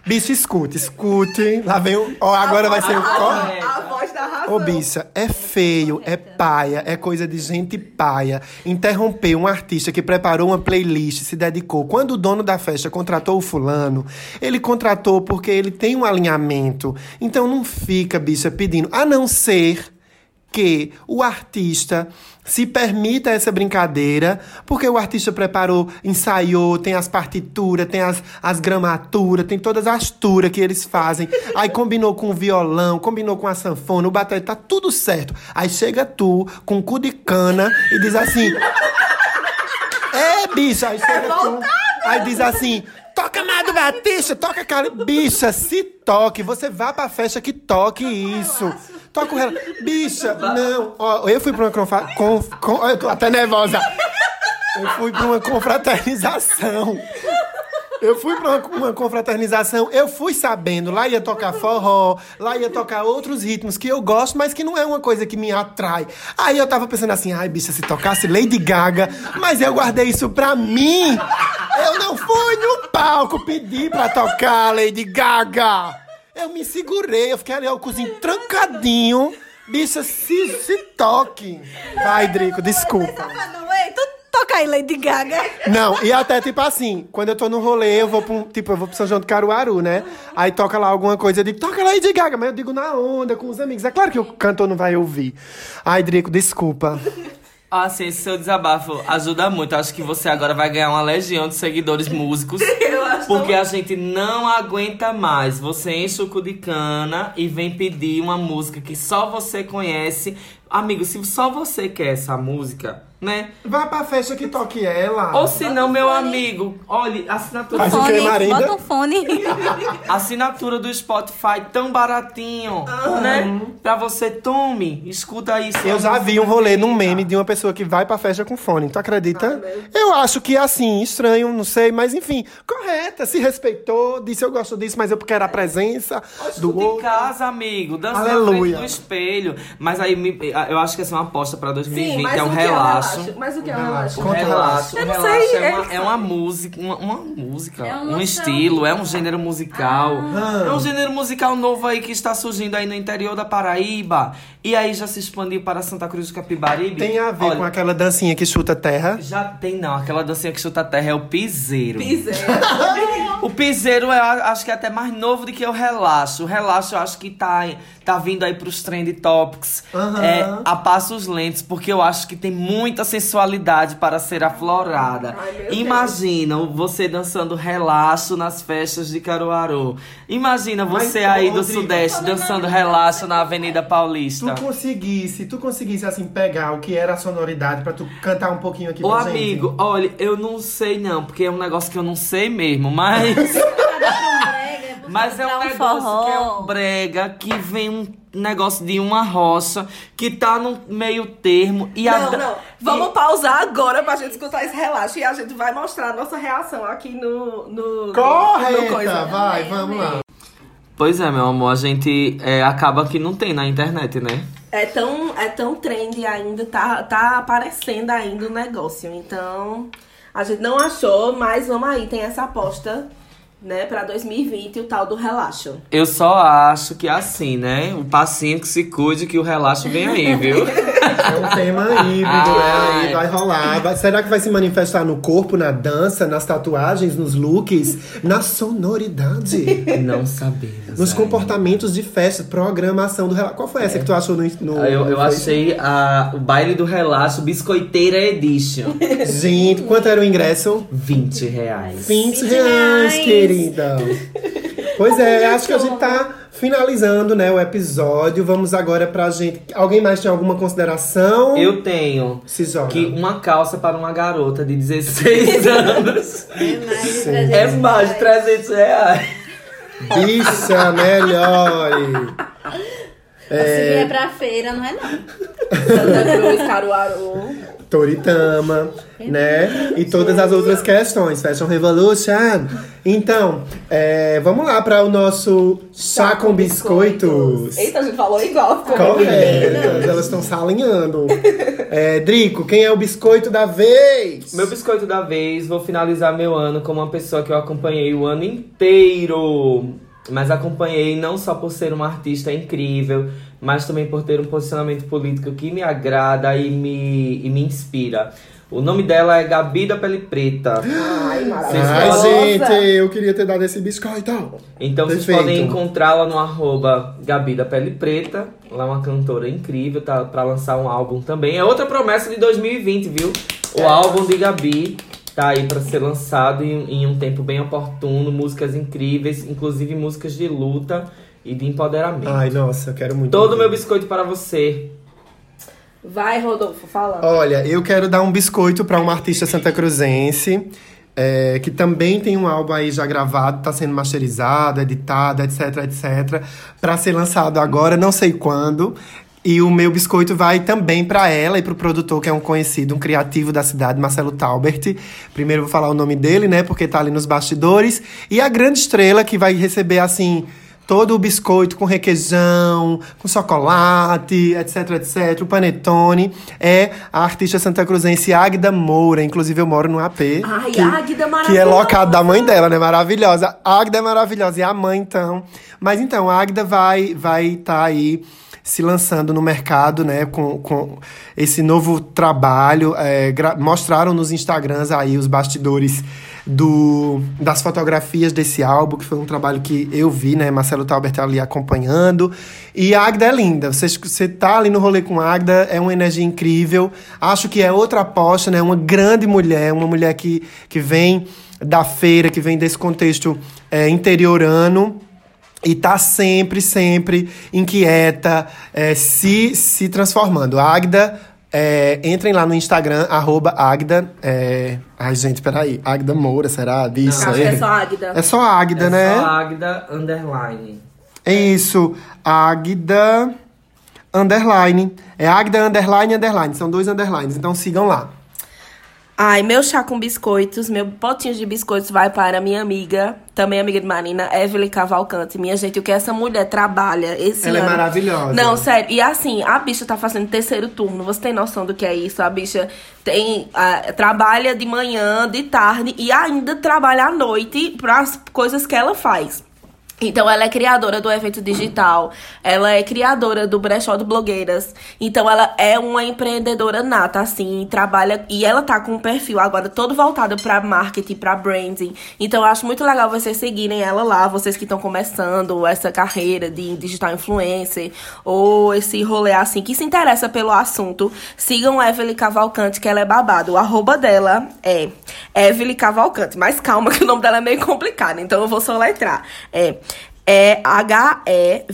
Bicho, escute, escute. Lá vem o. Ó, agora vai ser o. ó. A voz da Ô, bicha, é feio, é paia, é coisa de gente paia. Interromper um artista que preparou uma playlist, se dedicou. Quando o dono da festa contratou o fulano, ele contratou porque ele tem um alinhamento. Então não fica, bicha, pedindo. A não ser que o artista se permita essa brincadeira, porque o artista preparou, ensaiou, tem as partituras, tem as, as gramaturas, tem todas as turas que eles fazem. Aí combinou com o violão, combinou com a sanfona, o bateria, tá tudo certo. Aí chega tu com um cu de cana e diz assim: É, bicha, aí chega tu, aí diz assim. Toca Amado Batista, toca cara. Bicha, se toque. Você vá pra festa que toque isso. Toca o relaxo. Bicha, não. Ó, eu fui pra uma Eu tô até nervosa. Eu fui pra uma confraternização. Eu fui pra uma, uma confraternização, eu fui sabendo, lá ia tocar forró, lá ia tocar outros ritmos que eu gosto, mas que não é uma coisa que me atrai. Aí eu tava pensando assim, ai, bicha, se tocasse Lady Gaga, mas eu guardei isso pra mim. Eu não fui no palco pedir pra tocar Lady Gaga. Eu me segurei, eu fiquei ali, ó, o cozinho trancadinho. Bicha, se, se toque. Vai, Drico, desculpa. Toca aí, Lady Gaga. Não, e até tipo assim, quando eu tô no rolê, eu vou pra um, tipo, eu vou pro São João do Caruaru, né? Aí toca lá alguma coisa, eu digo, toca lá de Gaga, mas eu digo na onda, com os amigos. É claro que o cantor não vai ouvir. Ai, Drico, desculpa. Ah, sim, esse seu desabafo ajuda muito. Acho que você agora vai ganhar uma legião de seguidores músicos. Porque a gente não aguenta mais. Você enche o cu de cana e vem pedir uma música que só você conhece. Amigo, se só você quer essa música, né? Vai pra festa que toque ela. Ou se não, meu amigo, olha, assinatura, Faz o quê, Fone, Marinda? bota um fone. assinatura do Spotify tão baratinho, né? Pra você, tome, escuta aí. Eu já vi um rolê num meme de uma pessoa que vai pra festa com fone. Tu acredita? Eu acho que assim, estranho, não sei, mas enfim, correta, se respeitou, disse eu gosto disso, mas eu quero a presença do em outro. casa, amigo. Dança na Aleluia. frente do espelho. Mas aí eu acho que essa é uma aposta pra 2020. Sim, mas é um é relaxo. Relaxo? Mas o que é o relaxo? Um Conta o relaxo, um Eu não relaxo sei, é, é uma, isso. é uma música, uma, uma música, É um uma estilo, é um gênero musical. Ah. É um gênero musical novo aí que está surgindo aí no interior da Paraíba. E aí já se expandiu para Santa Cruz do Capibaribe. Tem a ver Olha, com aquela dancinha que chuta terra. Já tem, não. Aquela dancinha que chuta a terra é o piseiro. Piseiro. O piseiro eu acho que é até mais novo do que o relaxo. O relaxo eu acho que tá, tá vindo aí pros trend topics Aham. é, a passos lentos, porque eu acho que tem muita muita sensualidade para ser aflorada. Ai, você dançando relaxo nas festas de Caruaru. Imagina você Mas, aí do Rodrigo, Sudeste dançando relaxo na Avenida Paulista. Tu conseguisse, tu conseguisse assim pegar o que era a sonoridade pra tu cantar um pouquinho aqui Ô pra gente. amigo, olha, eu não sei não, porque é um negócio que eu não sei mesmo, mas. Mas é um um negócio forró. que é um brega, que vem um negócio de uma rocha, que tá no meio termo. E a Não. Vamos pausar agora pra gente escutar esse relaxo e a gente vai mostrar a nossa reação aqui no. no no coisa. vai, vamos lá. Pois é, meu amor, a gente é, acaba que não tem na internet, né? É tão, é tão trend ainda, tá, tá aparecendo ainda o negócio. Então, a gente não achou, mas vamos aí, tem essa aposta, né, pra 2020, o tal do relaxo. Eu só acho que é assim, né? O passinho que se cuide que o relaxo vem aí, viu? É um tema híbrido, né? Aí vai rolar. Vai- será que vai se manifestar no corpo, na dança, nas tatuagens, nos looks, na sonoridade? não sabemos. Nos ainda. comportamentos de festa, programação do relato. Qual foi essa que tu achou no, no Eu, eu no achei a, o baile do relaxo Biscoiteira Edition. Gente, quanto era o ingresso? 20 reais. 20 20 reais, reais. Querida. Pois é, acho que a gente tá finalizando, né, o episódio. Vamos agora pra gente. Alguém mais tem alguma consideração? Eu tenho Se joga. que uma calça para uma garota de 16 anos É mais de Sim. 300 é mais de reais. 300 reais. Bicha, melhor. Se vier pra feira, não é não. Santa Cruz, Caruaru. Toritama, né? E todas as outras questões. Fashion Revolution. Então, é, vamos lá para o nosso chá com biscoitos. Eita, a gente falou igual. Correto, elas estão salinhando. É, Drico, quem é o biscoito da vez? Meu biscoito da vez, vou finalizar meu ano como uma pessoa que eu acompanhei o ano inteiro. Mas acompanhei não só por ser uma artista incrível, mas também por ter um posicionamento político que me agrada e me, e me inspira. O nome dela é Gabi da Pele Preta. Ai, Vocês maravilhosa. Ai, podem- gente, eu queria ter dado esse biscoito. Então vocês Perfeito. podem encontrá-la no arroba Gabi da Pele Preta. Ela é uma cantora incrível, tá pra lançar um álbum também. É outra promessa de 2020, viu? O álbum de Gabi tá aí pra ser lançado em, em um tempo bem oportuno. Músicas incríveis, inclusive músicas de luta e de empoderamento. Ai, nossa, eu quero muito. Todo o meu biscoito para você. Vai, Rodolfo, fala. Olha, eu quero dar um biscoito para uma artista santacruzense. é, que também tem um álbum aí já gravado, tá sendo masterizado, editado, etc, etc, para ser lançado agora, não sei quando. E o meu biscoito vai também para ela e pro produtor que é um conhecido, um criativo da cidade, Marcelo Taubert. Primeiro eu vou falar o nome dele, né, porque tá ali nos bastidores. E a grande estrela que vai receber assim todo o biscoito com requeijão, com chocolate, etc, etc, o panetone, é a artista santacruzense Águida Moura. Inclusive, eu moro no AP. Ai, que, Águida maravilhosa. Que é locado da mãe dela, né? Maravilhosa. Águida é maravilhosa. E a mãe, então. Mas então, a Águida vai vai tá aí se lançando no mercado, né, com, com esse novo trabalho. É, mostraram nos Instagrams aí os bastidores do, das fotografias desse álbum, que foi um trabalho que eu vi, né, Marcelo Taubert ali acompanhando. E a Agda é linda. Você, você tá ali no rolê com a Agda, é uma energia incrível. Acho que é outra aposta, né, uma grande mulher, uma mulher que, que vem da feira, que vem desse contexto é, interiorano e tá sempre, sempre inquieta, é, se, se transformando. Agda, é, entrem lá no Instagram, arroba Agda. É... Ai, gente, peraí. Agda Moura, será? Acho aí? que é só Águida. É só Agda, é né? só Agda Underline. É isso. Agda underline. É Agda underline underline. São dois underlines. Então sigam lá. Ai, meu chá com biscoitos, meu potinho de biscoitos vai para minha amiga, também amiga de Marina, Evelyn Cavalcante. Minha gente, o que essa mulher trabalha esse Ela é ano. maravilhosa. Não, sério. E assim, a bicha tá fazendo terceiro turno. Você tem noção do que é isso? A bicha tem ah, trabalha de manhã, de tarde e ainda trabalha à noite para as coisas que ela faz. Então ela é criadora do evento digital, ela é criadora do brechó do blogueiras. Então ela é uma empreendedora nata assim, trabalha e ela tá com um perfil agora todo voltado para marketing, para branding. Então eu acho muito legal vocês seguirem ela lá, vocês que estão começando essa carreira de digital influencer ou esse rolê assim que se interessa pelo assunto. Sigam Evelyn Cavalcante, que ela é babado. O arroba dela é Evelyn Cavalcante. Mas calma que o nome dela é meio complicado, então eu vou soletrar. É é H-E-V-E-L-L-Y,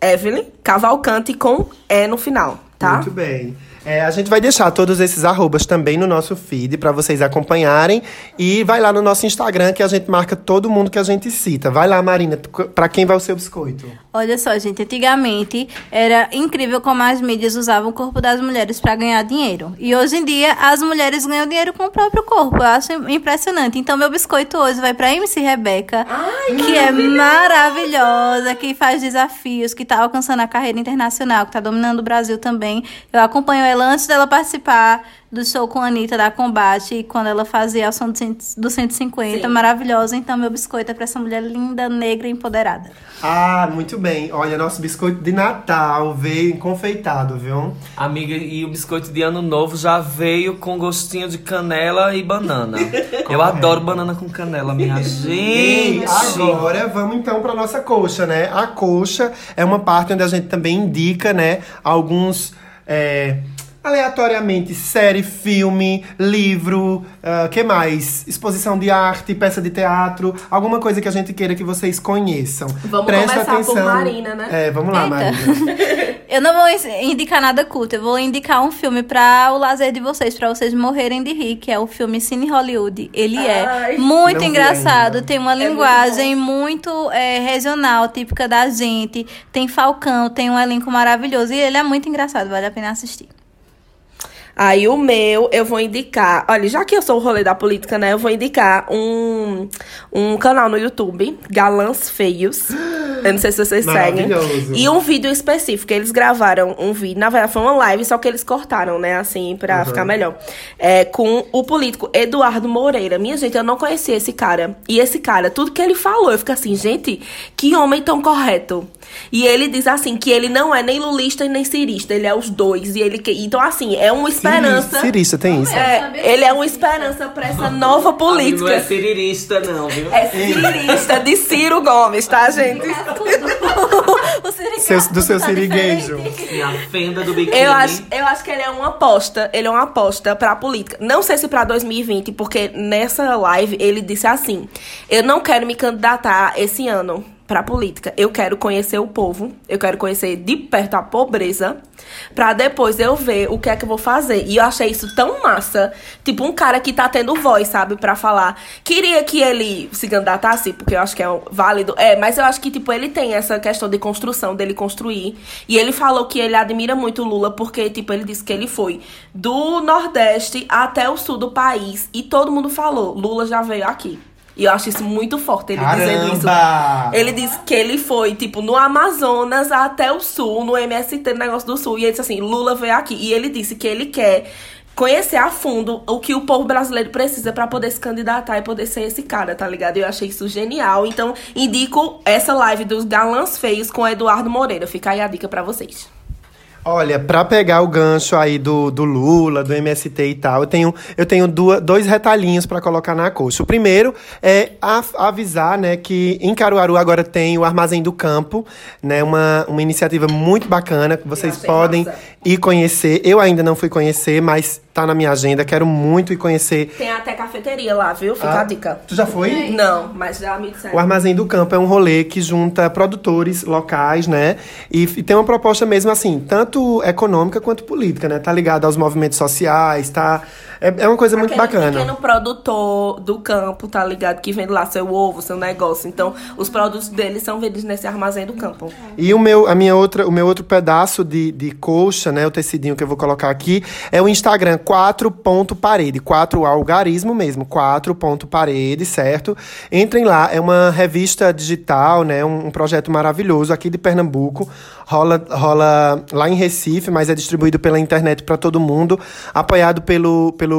Evelyn, Cavalcante com E no final, tá? Muito bem. É, a gente vai deixar todos esses arrobas também no nosso feed para vocês acompanharem. E vai lá no nosso Instagram que a gente marca todo mundo que a gente cita. Vai lá, Marina, para quem vai o seu biscoito? Olha só, gente, antigamente era incrível como as mídias usavam o corpo das mulheres para ganhar dinheiro. E hoje em dia as mulheres ganham dinheiro com o próprio corpo. Eu acho impressionante. Então meu biscoito hoje vai para MC Rebeca, que é maravilhosa, que faz desafios, que tá alcançando a carreira internacional, que tá dominando o Brasil também. Eu acompanho ela antes dela participar do show com a Anitta da Combate, quando ela fazia a som do 100 do 150, Sim. maravilhosa. Então meu biscoito é para essa mulher linda, negra e empoderada. Ah, muito bem. Olha, nosso biscoito de Natal veio confeitado, viu? Amiga, e o biscoito de ano novo já veio com gostinho de canela e banana. Eu adoro banana com canela, minha E gente. agora vamos então para nossa coxa, né? A coxa é uma parte onde a gente também indica, né, alguns é, aleatoriamente série, filme, livro, ah, que mais? Exposição de arte, peça de teatro, alguma coisa que a gente queira que vocês conheçam. Vamos Presta começar por atenção. Marina, né? É, vamos lá, Eita. Marina. Eu não vou indicar nada culto, eu vou indicar um filme para o lazer de vocês, para vocês morrerem de rir, que é o filme Cine Hollywood. Ele Ai. é muito engraçado, ainda. tem uma muito linguagem muito, é, regional, típica da gente. Tem Falcão, tem um elenco maravilhoso e ele é muito engraçado, vale a pena assistir. Aí o meu, eu vou indicar. Olha, já que eu sou o rolê da política, né? Eu vou indicar um, um canal no YouTube, Galãs Feios. Eu não sei se vocês seguem. E um vídeo específico. Eles gravaram um vídeo. Na verdade, foi uma live, só que eles cortaram, né? Assim, pra ficar melhor. É, com o político Eduardo Moreira. Minha gente, eu não conhecia esse cara. E esse cara, tudo que ele falou, eu fico assim, gente, que homem tão correto. E ele diz assim, que ele não é nem lulista e nem cirista. Ele é os dois. E ele. Então, assim, é uma esperança. Cirista, tem isso? É, ele é uma esperança pra essa nova Amigo, não é política. cirirista, não, viu? É cirista de Ciro Gomes, tá, gente? o Seu- do seu tá siriguejo. a fenda do biquíni. Eu acho, eu acho que ele é uma aposta. Ele é uma aposta pra política. Não sei se pra 2020, porque nessa live ele disse assim: Eu não quero me candidatar esse ano pra política. Eu quero conhecer o povo. Eu quero conhecer de perto a pobreza. Pra depois eu ver o que é que eu vou fazer. E eu achei isso tão massa. Tipo, um cara que tá tendo voz, sabe, pra falar. Queria que ele se candidatasse, porque eu acho que é válido. É, mas eu acho que, tipo, ele tem essa questão de construção, dele construir. E ele falou que ele admira muito Lula, porque, tipo, ele disse que ele foi do Nordeste até o sul do país. E todo mundo falou: Lula já veio aqui. E eu acho isso muito forte, ele dizendo isso. Caramba! Ele disse que ele foi, tipo, no Amazonas até o sul, no MST, no negócio do sul. E ele disse assim: Lula veio aqui. E ele disse que ele quer conhecer a fundo o que o povo brasileiro precisa pra poder se candidatar e poder ser esse cara, tá ligado? Eu achei isso genial. Então, indico essa live dos galãs feios com Eduardo Moreira. Fica aí a dica pra vocês. Olha, pra pegar o gancho aí do, do Lula, do MST e tal, eu tenho, eu tenho duas, dois retalhinhos pra colocar na coxa. O primeiro é a- avisar, né, que em Caruaru agora tem o Armazém do Campo, né, uma, uma iniciativa muito bacana que vocês podem ir conhecer. Eu ainda não fui conhecer, mas tá na minha agenda, quero muito ir conhecer. Tem até cafeteria lá, viu? Fica Ah, a dica. Tu já foi? Não, mas já me disseram. O Armazém do Campo é um rolê que junta produtores locais, né? E, e tem uma proposta mesmo assim, tanto econômica quanto política, né? Tá ligado aos movimentos sociais, tá? É, é uma coisa muito Aquele bacana. pequeno produtor do campo, tá ligado? Que vende lá seu ovo, seu negócio. Então, os produtos deles são vendidos nesse armazém do campo. E o meu, a minha outra, o meu outro pedaço de, de coxa, né? O tecidinho que eu vou colocar aqui, é o Instagram 4.parede. 4 algarismo mesmo, 4.parede, certo? Entrem lá, é uma revista digital, né? Um, um projeto maravilhoso aqui de Pernambuco. Rola, rola lá em Recife, mas é distribuído pela internet para todo mundo. Apoiado pelo, pelo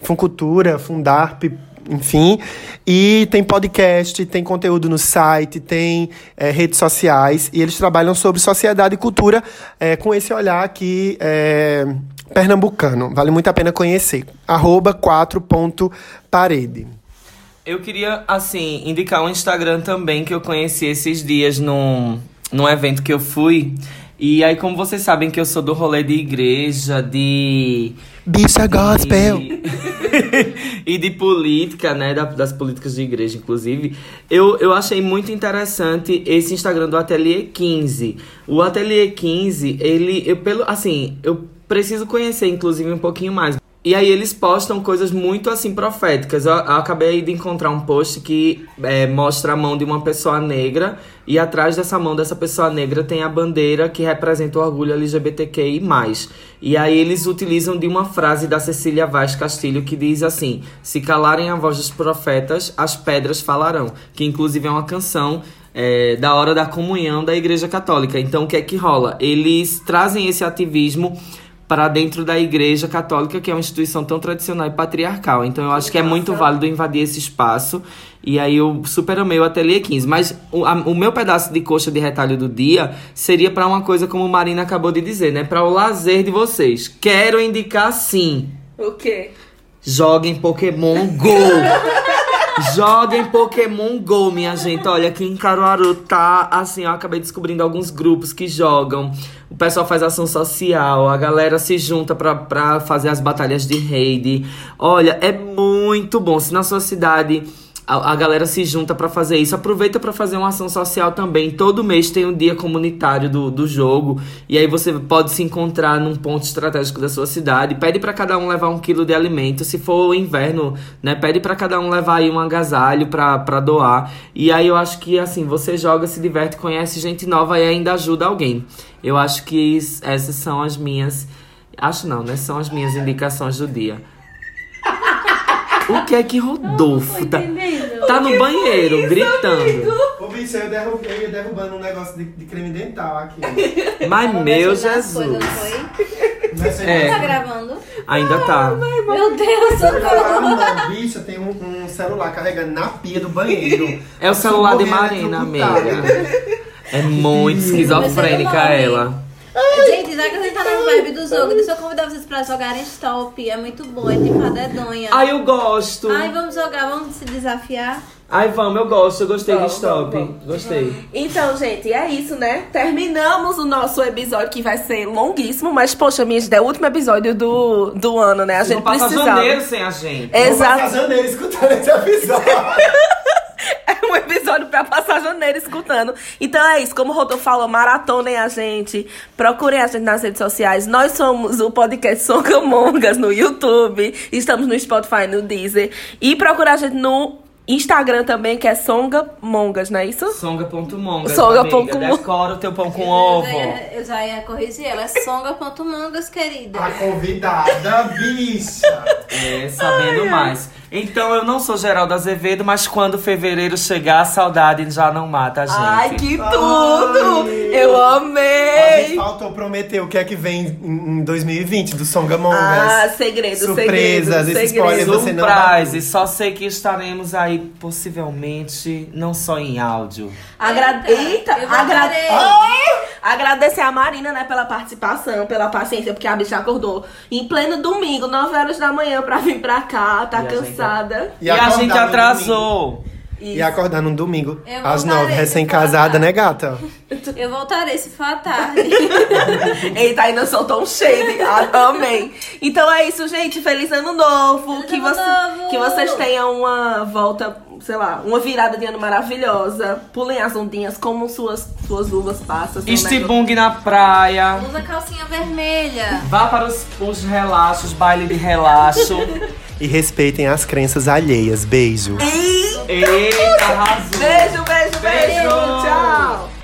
Funcultura, Fundarp, enfim. E tem podcast, tem conteúdo no site, tem é, redes sociais. E eles trabalham sobre sociedade e cultura é, com esse olhar aqui é, pernambucano. Vale muito a pena conhecer. Arroba 4.parede. Eu queria, assim, indicar um Instagram também que eu conheci esses dias num, num evento que eu fui. E aí, como vocês sabem que eu sou do rolê de igreja, de. Bicha gospel. E, e de política, né? da- das políticas de igreja, inclusive. Eu, eu achei muito interessante esse Instagram do Ateliê 15. O Ateliê 15, ele. Eu, pelo, assim, eu preciso conhecer, inclusive, um pouquinho mais. E aí eles postam coisas muito assim proféticas. Eu, eu acabei de encontrar um post que é, mostra a mão de uma pessoa negra e atrás dessa mão dessa pessoa negra tem a bandeira que representa o orgulho LGBTQI+. E aí eles utilizam de uma frase da Cecília Vaz Castilho que diz assim: "Se calarem a voz dos profetas, as pedras falarão", que inclusive é uma canção é, da hora da comunhão da Igreja Católica. Então, o que é que rola? Eles trazem esse ativismo para dentro da Igreja Católica, que é uma instituição tão tradicional e patriarcal. Então, eu acho que é muito válido invadir esse espaço. E aí, eu super amei o Ateliê 15. Mas o, a- o meu pedaço de coxa de retalho do dia seria para uma coisa como Marina acabou de dizer, né? Para o lazer de vocês. Quero indicar sim. O quê? Joguem Pokémon Go! Joguem Pokémon Go, minha gente. Olha, aqui em Caruaru tá assim, eu acabei descobrindo alguns grupos que jogam. O pessoal faz ação social, a galera se junta pra, pra fazer as batalhas de raid. Olha, é muito bom. Se na sua cidade a, a galera se junta pra fazer isso, aproveita pra fazer uma ação social também. Todo mês tem um dia comunitário do, do jogo. E aí você pode se encontrar num ponto estratégico da sua cidade. Pede pra cada um levar um quilo de alimento. Se for o inverno, né? Pede pra cada um levar aí um agasalho pra doar. E aí eu acho que assim, você joga, se diverte, conhece gente nova e ainda ajuda alguém. Eu acho que essas são as minhas. Acho não, né? São as minhas indicações do dia. O que é que Rodolfo tá, tá no banheiro gritando? Ô, bicho, eu, derrub, eu ia derrubando um negócio de, de creme dental aqui. Mas meu Jesus. coisas, não foi? Nessa É. Tá gravando? Ainda tá. Meu Deus, socorro. Caramba, bicha, tem um, um celular carregando na pia do banheiro. É o celular de Morrendo Marina, eletrocutada. amiga. É muito esquizofrênica Começando Gente, já que a gente tá na vibe do jogo, deixa eu convidar vocês pra jogarem stop. É muito bom, é tipo a dedonha. Ai, eu gosto. Ai, vamos jogar, vamos se desafiar. Ai, vamos, eu gosto. Eu gostei de Vamos, stop. vamos, vamos. Gostei. Então, gente, é isso, né? Terminamos o nosso episódio, que vai ser longuíssimo, mas, poxa, minha gente, é o último episódio do, do ano, né? A Não gente passa precisava. janeiro sem a gente. Vou Exato. passar janeiro escutando esse episódio. Um episódio pra passar janeiro escutando. Então é isso, como o Rodolfo falou, maratonem a gente, procurem a gente nas redes sociais. Nós somos o podcast Songamongas no YouTube, estamos no Spotify, no Deezer. E procura a gente no Instagram também, que é Songamongas, não é isso? Songa.mongas. Songa.mongas. Decora o teu pão com Eu ovo. já, ia, eu já ia corrigir ela. É songa.mangas, querida. A convidada, bicha. É, sabendo mais. Então, eu não sou Geraldo Azevedo, mas quando fevereiro chegar, a saudade já não mata a gente. Ai, que tudo! Ai. Eu A gente amei! faltou prometer o que é que vem em em 2020 do Songamongas. Ah, segredo, Surpresas, segredo, esse segredo. spoiler você não Surprise! Só sei que estaremos aí, possivelmente, não só em áudio. Agra... Eita, eu agra... voltarei. Agradecer a Marina, né, pela participação, pela paciência, porque a bicha acordou em pleno domingo, 9 horas da manhã, pra vir pra cá, tá E cansada. E, a gente atrasou. E acordar num domingo, Eu às nove, recém-casada, né, gata? Eu voltarei se for à tarde. Eita, ainda soltou um shade. Ah, Amém. Então é isso, gente. Feliz ano novo. Feliz que, ano você- novo. que vocês tenham uma volta, sei lá, uma virada de ano maravilhosa. Pulem as ondinhas, comam suas, suas uvas passas. Estibung na praia. Usa calcinha vermelha. Vá para os, os relaxos, baile de relaxo. E respeitem as crenças alheias. Beijo. Eita, arrasou. Beijo, beijo, beijo. Beijo. Tchau.